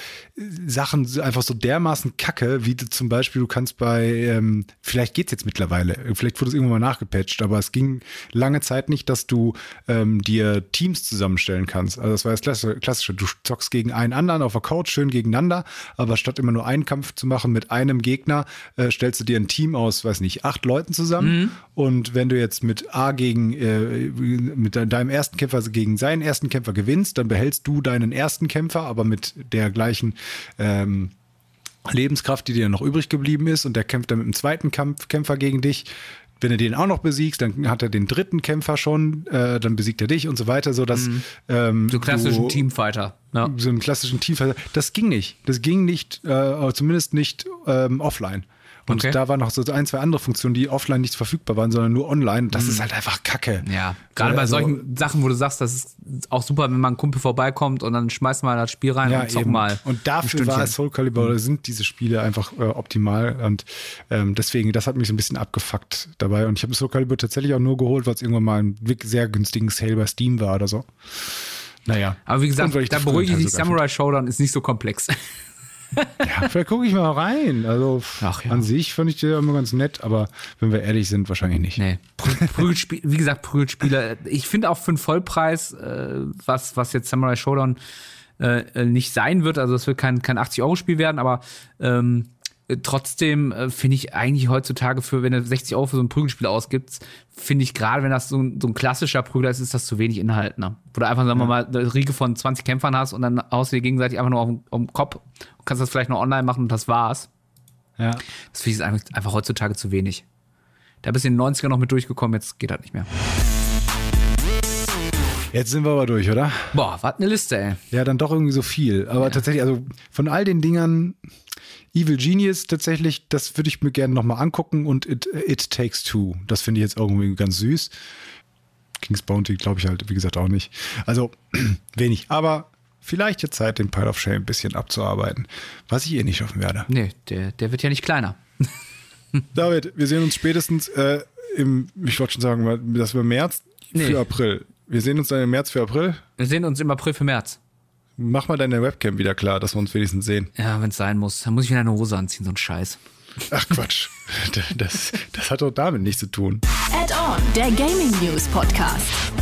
S2: Sachen einfach so dermaßen Kacke, wie du zum Beispiel, du kannst bei, ähm, vielleicht geht's jetzt mittlerweile, vielleicht wurde es irgendwann mal nachgepatcht, aber es ging lange Zeit nicht, dass du ähm, dir Teams zusammenstellen kannst. Also das war das Klassische, Klassische. Du zockst gegen einen anderen auf der Couch schön gegeneinander, aber statt immer nur einen Kampf zu machen mit einem Gegner, äh, stellst du dir ein Team aus, weiß nicht, acht Leuten zusammen. Mhm. Und wenn du jetzt mit A gegen äh, mit deinem ersten Kämpfer gegen seinen ersten Kämpfer gewinnst, dann behältst du deinen ersten Kämpfer, aber mit der gleichen ähm, Lebenskraft, die dir noch übrig geblieben ist, und der kämpft dann mit dem zweiten Kampf, Kämpfer gegen dich. Wenn du den auch noch besiegst, dann hat er den dritten Kämpfer schon, äh, dann besiegt er dich und so weiter, so dass mhm.
S1: ähm, so klassischen du, Teamfighter,
S2: ja. so einen klassischen Teamfighter. Das ging nicht, das ging nicht, äh, zumindest nicht ähm, offline. Und okay. da waren noch so ein, zwei andere Funktionen, die offline nicht verfügbar waren, sondern nur online. Das mhm. ist halt einfach Kacke.
S1: Ja, gerade also, bei solchen Sachen, wo du sagst, das ist auch super, wenn mal ein Kumpel vorbeikommt und dann schmeißt mal das Spiel rein ja, und zock eben. mal.
S2: Und dafür war Soul Calibur, mhm. sind diese Spiele einfach äh, optimal und ähm, deswegen, das hat mich so ein bisschen abgefuckt dabei. Und ich habe Soul Calibur tatsächlich auch nur geholt, weil es irgendwann mal ein sehr günstigen Sale bei Steam war oder so.
S1: Naja. Aber wie gesagt, da beruhige ich dich, Samurai Showdown ist nicht so komplex.
S2: Ja, vielleicht gucke ich mal rein. Also Ach, ja. an sich fand ich die immer ganz nett, aber wenn wir ehrlich sind, wahrscheinlich nicht. Nee.
S1: Prügelspiel, wie gesagt, Prügelspieler. Ich finde auch für einen Vollpreis, äh, was, was jetzt Samurai Showdown äh, nicht sein wird, also es wird kein, kein 80-Euro-Spiel werden, aber ähm, trotzdem äh, finde ich eigentlich heutzutage für, wenn du 60 Euro für so ein Prügelspiel ausgibst, finde ich gerade, wenn das so ein, so ein, klassischer Prügler ist, ist das zu wenig Inhalt. Ne? Wo du einfach, sagen wir mal, eine Riege von 20 Kämpfern hast und dann haust du dir gegenseitig einfach nur auf, auf den Kopf und kannst das vielleicht noch online machen und das war's. Ja. Das finde ich einfach, einfach heutzutage zu wenig. Da bist du in den 90er noch mit durchgekommen, jetzt geht das nicht mehr.
S2: Jetzt sind wir aber durch, oder?
S1: Boah, was eine Liste, ey.
S2: Ja, dann doch irgendwie so viel. Aber ja. tatsächlich, also von all den Dingern, Evil Genius tatsächlich, das würde ich mir gerne nochmal angucken und It, It Takes Two. Das finde ich jetzt irgendwie ganz süß. King's Bounty glaube ich halt, wie gesagt, auch nicht. Also wenig. Aber vielleicht jetzt Zeit, den Pile of Shame ein bisschen abzuarbeiten, was ich eh nicht schaffen werde.
S1: Nee, der, der wird ja nicht kleiner.
S2: David, wir sehen uns spätestens äh, im, ich wollte schon sagen, das war März nee. für April. Wir sehen uns dann im März für April.
S1: Wir sehen uns im April für März.
S2: Mach mal deine Webcam wieder klar, dass wir uns wenigstens sehen.
S1: Ja, wenn es sein muss. Dann muss ich wieder eine Hose anziehen, so ein Scheiß.
S2: Ach Quatsch. Das, das hat doch damit nichts zu tun.
S3: Add-on, der Gaming News Podcast.